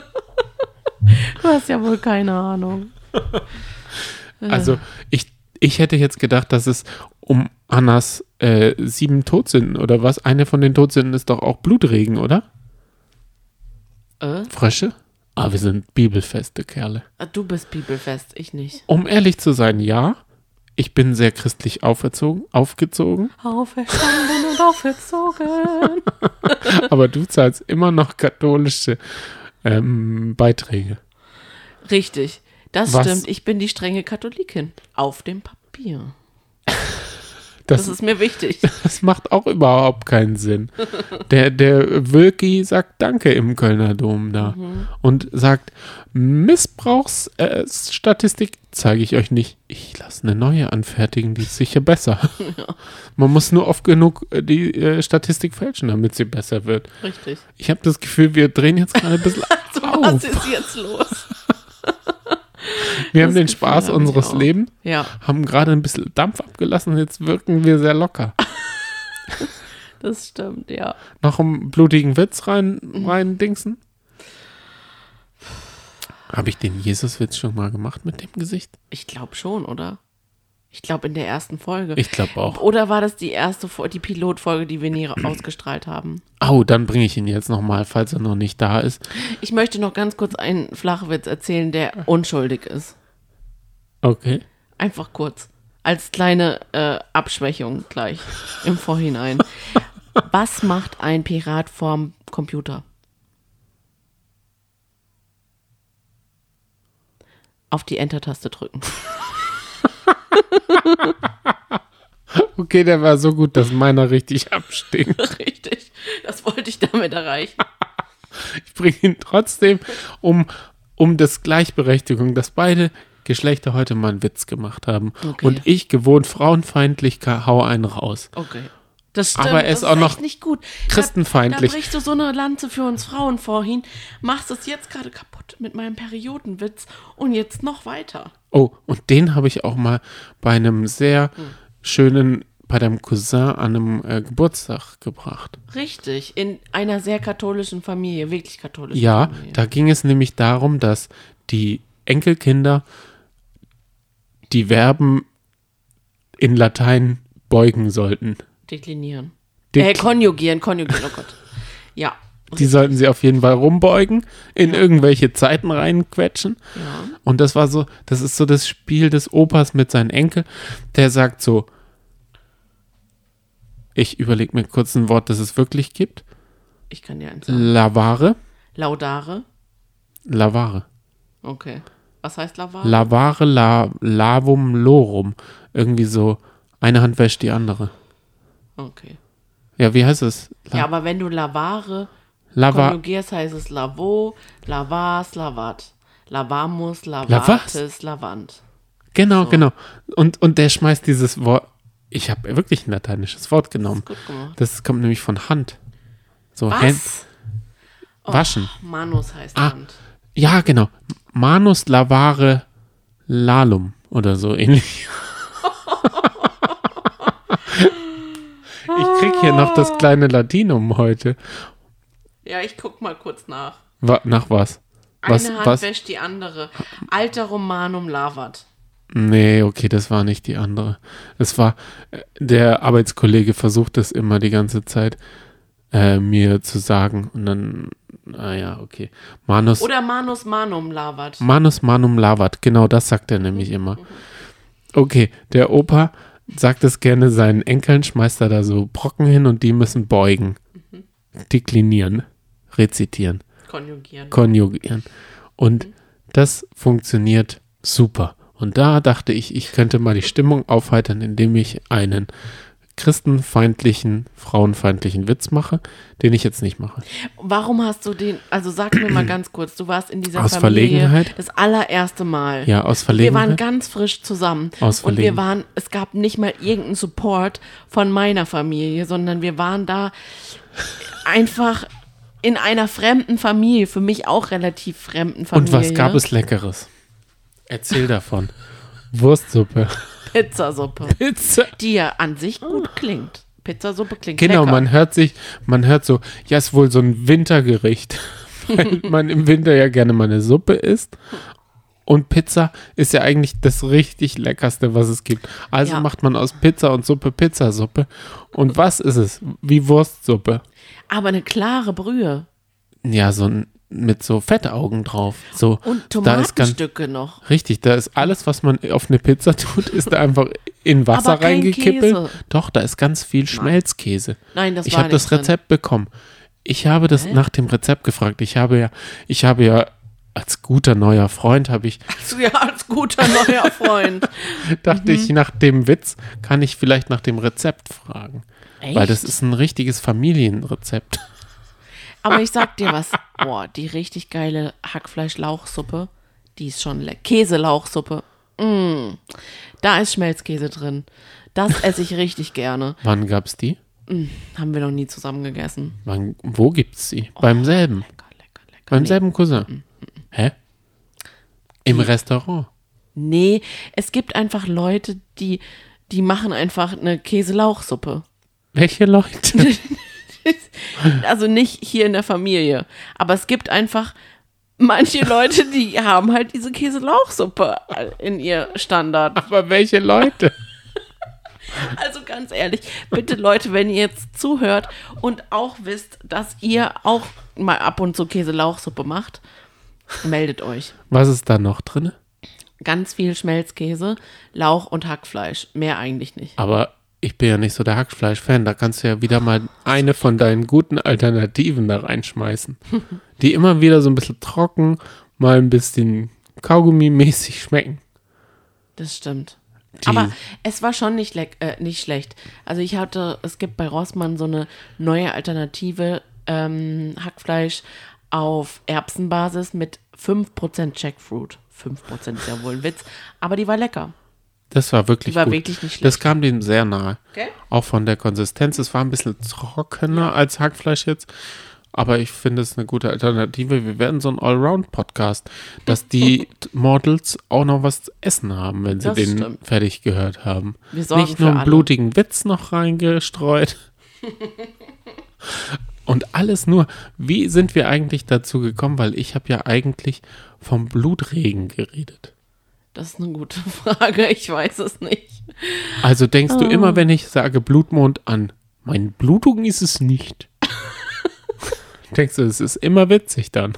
Du hast ja wohl keine Ahnung. Also ich, ich hätte jetzt gedacht, dass es um Annas äh, sieben Todsünden oder was, eine von den Todsünden ist doch auch Blutregen, oder? Äh? Frösche? Ah, wir sind bibelfeste Kerle. Du bist bibelfest, ich nicht. Um ehrlich zu sein, ja. Ich bin sehr christlich auferzogen, aufgezogen, Auferstanden und aufgezogen. aber du zahlst immer noch katholische ähm, Beiträge. Richtig, das Was? stimmt. Ich bin die strenge Katholikin. Auf dem Papier. Das, Das ist mir wichtig. das macht auch überhaupt keinen Sinn. Der, der Wilki sagt Danke im Kölner Dom da und sagt, Missbrauchsstatistik äh, zeige ich euch nicht. Ich lasse eine neue anfertigen, die ist sicher besser. Man muss nur oft genug äh, die äh, Statistik fälschen, damit sie besser wird. Richtig. Ich habe das Gefühl, wir drehen jetzt gerade ein bisschen So, auf. was ist jetzt los? Wir haben das den Gefühl Spaß ich unseres. Lebens, Ja, haben gerade ein bisschen Dampf abgelassen und jetzt wirken wir sehr locker. das stimmt, ja. Noch einen blutigen Witz rein, Mhm. rein dingsen? Habe ich den Jesus-Witz schon mal gemacht mit dem Gesicht? Ich glaube schon, oder? Ich glaube in der ersten Folge. Ich glaube auch. Oder war das die erste, die Pilotfolge, die wir nie ausgestrahlt haben? Oh, dann bringe ich ihn jetzt nochmal, falls er noch nicht da ist. Ich möchte noch ganz kurz einen Flachwitz erzählen, der unschuldig ist. Okay. Einfach kurz. Als kleine äh, Abschwächung gleich im Vorhinein. Was macht ein Pirat vorm Computer? Auf die Enter-Taste drücken. Okay, der war so gut, dass meiner richtig abstinkt. Richtig. Das wollte ich damit erreichen. Ich bringe ihn trotzdem um, um das Gleichberechtigung, dass beide Geschlechter heute mal einen Witz gemacht haben. Okay. Und ich, gewohnt frauenfeindlich, hau einen raus. Okay. Das stimmt. Aber er ist das auch noch nicht gut. christenfeindlich. Da, da brichst du so eine Lanze für uns Frauen vorhin, machst es jetzt gerade kaputt mit meinem Periodenwitz und jetzt noch weiter. Oh, und den habe ich auch mal bei einem sehr schönen, bei deinem Cousin an einem äh, Geburtstag gebracht. Richtig, in einer sehr katholischen Familie, wirklich katholischen Ja, Familie. da ging es nämlich darum, dass die Enkelkinder die Verben in Latein beugen sollten. Deklinieren. Dek- äh, konjugieren, konjugieren, oh Gott. Ja. Die sollten sie auf jeden Fall rumbeugen, in irgendwelche Zeiten reinquetschen. Ja. Und das war so, das ist so das Spiel des Opas mit seinen Enkel. Der sagt so, ich überlege mir kurz ein Wort, das es wirklich gibt. Ich kann dir eins sagen. Lavare, Laudare. Lavare. Okay. Was heißt Lavare? Lavare, la, lavum, lorum. Irgendwie so, eine Hand wäscht die andere. Okay. Ja, wie heißt es? La, Ja, aber wenn du Lavare Lava, konjugierst, heißt es Lavo, Lavas, Lavat. Lavamus, Lavas? Lavatis, Lavant. genau, genau. Und, und der schmeißt dieses Wort, ich habe wirklich ein lateinisches Wort genommen. Gemacht. Das kommt nämlich von Hand. So, Hand, Was? waschen. Manus heißt Ah. Hand. Ja, genau. Manus lavare lalum oder so ähnlich. Ich krieg hier noch das kleine Latinum heute. Ja, ich guck mal kurz nach. Wa nach was? Was, Eine Hand was? wäscht die andere. Alter Romanum lavat. Nee, okay, das war nicht die andere. Es war, äh, der Arbeitskollege versucht es immer die ganze Zeit äh, mir zu sagen. Und dann, naja, okay. Manus, Oder Manus Manum lavat. Manus manum lavat, genau das sagt er nämlich immer. Okay, der Opa sagt es gerne seinen Enkeln, schmeißt er da so Brocken hin und die müssen beugen, deklinieren, rezitieren, Konjugieren. konjugieren. Und das funktioniert super. Und da dachte ich, ich könnte mal die Stimmung aufheitern, indem ich einen christenfeindlichen, frauenfeindlichen Witz mache, den ich jetzt nicht mache. Warum hast du den, also sag mir mal ganz kurz, du warst in dieser Aus Familie Verlegenheit? das allererste Mal. Ja, aus Wir Verlegenheit. waren ganz frisch zusammen. Aus und wir waren, es gab nicht mal irgendeinen Support von meiner Familie, sondern wir waren da einfach in einer fremden Familie, für mich auch relativ fremden Und Familie. was gab es Leckeres? Erzähl davon. Wurstsuppe. Pizzasuppe. Pizza. Die ja an sich gut klingt. Pizzasuppe klingt Genau, lecker. man hört sich, man hört so, ja, ist wohl so ein Wintergericht, weil man im Winter ja gerne mal eine Suppe isst. Und Pizza ist ja eigentlich das richtig leckerste, was es gibt. Also Ja. macht man aus Pizza und Suppe Pizzasuppe. Und was ist es? Wie Wurstsuppe. Aber eine klare Brühe. Ja, so ein, mit so Fettaugen drauf. So, Und da ist ganz, Tomatenstücke noch. richtig, da ist alles, was man auf eine Pizza tut, ist da einfach in Wasser Aber kein reingekippelt. Käse. Doch, da ist ganz viel Schmelzkäse. Nein, das ich habe das nicht drin. Rezept bekommen. Ich habe das nach dem Rezept gefragt. Ich habe ja, ich habe ja als guter neuer Freund habe ich, So, Ja, als guter neuer Freund. dachte Mhm. ich, nach dem Witz kann ich vielleicht nach dem Rezept fragen. Weil das Echt? ist ein richtiges Familienrezept. Aber ich sag dir was. Boah, die richtig geile Hackfleisch-Lauchsuppe, die ist schon lecker. Käse-Lauchsuppe. Mm, da ist Schmelzkäse drin. Das esse ich richtig gerne. Wann gab's die? Haben wir noch nie zusammen gegessen. Wann, wo gibt's sie? Beim selben. Lecker, lecker, lecker. Beim nee. selben Cousin. Hä? Im Restaurant. nee, es gibt einfach Leute, die, die machen einfach eine Käse-Lauchsuppe. Welche Leute? Also nicht hier in der Familie. Aber es gibt einfach manche Leute, die haben halt diese Käse-Lauchsuppe in ihr Standard. Aber welche Leute? Also ganz ehrlich, bitte Leute, wenn ihr jetzt zuhört und auch wisst, dass ihr auch mal ab und zu Käse-Lauchsuppe macht, meldet euch. Was ist da noch drin? Ganz viel Schmelzkäse, Lauch und Hackfleisch. Mehr eigentlich nicht. Aber ich bin ja nicht so der Hackfleisch-Fan. Da kannst du ja wieder mal eine von deinen guten Alternativen da reinschmeißen. Die immer wieder so ein bisschen trocken, mal ein bisschen Kaugummi-mäßig schmecken. Das stimmt. Die- Aber es war schon nicht, leck, äh, nicht schlecht. Also ich hatte, es gibt bei Rossmann so eine neue Alternative ähm, Hackfleisch auf Erbsenbasis mit 5% Jackfruit. 5% ist ja wohl ein Witz, aber die war lecker. Das war wirklich war gut. wirklich nicht Das kam dem sehr nahe. Okay. Auch von der Konsistenz. Es war ein bisschen trockener als Hackfleisch jetzt. Aber ich finde es eine gute Alternative. Wir werden so ein Allround-Podcast, dass die Models auch noch was zu essen haben, wenn sie Das den stimmt. fertig gehört haben. Nicht nur einen alle. blutigen Witz noch reingestreut. Und alles nur, wie sind wir eigentlich dazu gekommen? Weil ich habe ja eigentlich vom Blutregen geredet. Das ist eine gute Frage, ich weiß es nicht. Also denkst Oh. du immer, wenn ich sage Blutmond an, mein Blutung ist es nicht. denkst du, es ist immer witzig dann.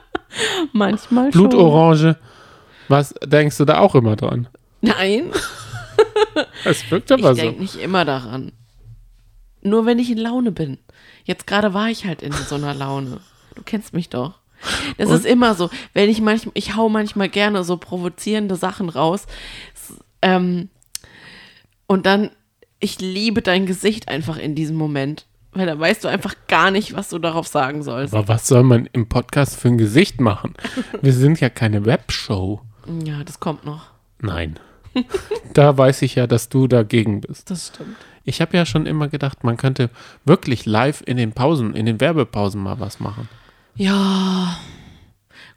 Manchmal schon. Blutorange, was denkst du da auch immer dran? Nein, Es wirkt ich aber so. denke nicht immer daran. Nur wenn ich in Laune bin. Jetzt gerade war ich halt in so einer Laune. Du kennst mich doch. Das ist immer so. Wenn ich manchmal, ich hau manchmal gerne so provozierende Sachen raus. Ähm, und dann, ich liebe dein Gesicht einfach in diesem Moment. Weil da weißt du einfach gar nicht, was du darauf sagen sollst. Aber was soll man im Podcast für ein Gesicht machen? Wir sind ja keine Webshow. Ja, das kommt noch. Nein. da weiß ich ja, dass du dagegen bist. Das stimmt. Ich habe ja schon immer gedacht, man könnte wirklich live in den Pausen, in den Werbepausen mal was machen. Ja.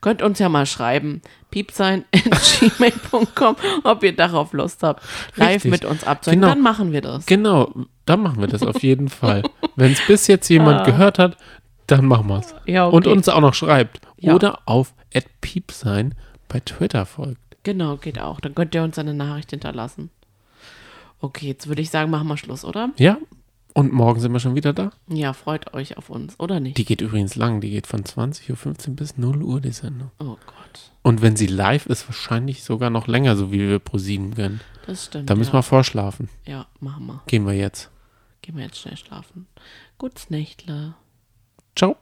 Könnt uns ja mal schreiben. piepsein.gmail.com, ob ihr darauf Lust habt, live Richtig. mit uns abzuhängen. Genau. Dann machen wir das. Genau, dann machen wir das auf jeden Fall. Wenn es bis jetzt jemand Ah. gehört hat, dann machen wir es. Ja, okay. Und uns auch noch schreibt. Ja. Oder auf @piepsein bei Twitter folgt. Genau, geht auch. Dann könnt ihr uns eine Nachricht hinterlassen. Okay, jetzt würde ich sagen, machen wir Schluss, oder? Ja? Und morgen sind wir schon wieder da. Ja, freut euch auf uns, oder nicht? Die geht übrigens lang. Die geht von 20.15 Uhr bis 0 Uhr, die Sendung. oh Gott, Und wenn sie live ist, wahrscheinlich sogar noch länger, so wie wir pro 7 gönnen. das stimmt. Da müssen ja. wir vorschlafen. Ja, machen wir. Gehen wir jetzt. Gehen wir jetzt schnell schlafen. Gutes Nächtle. Ciao.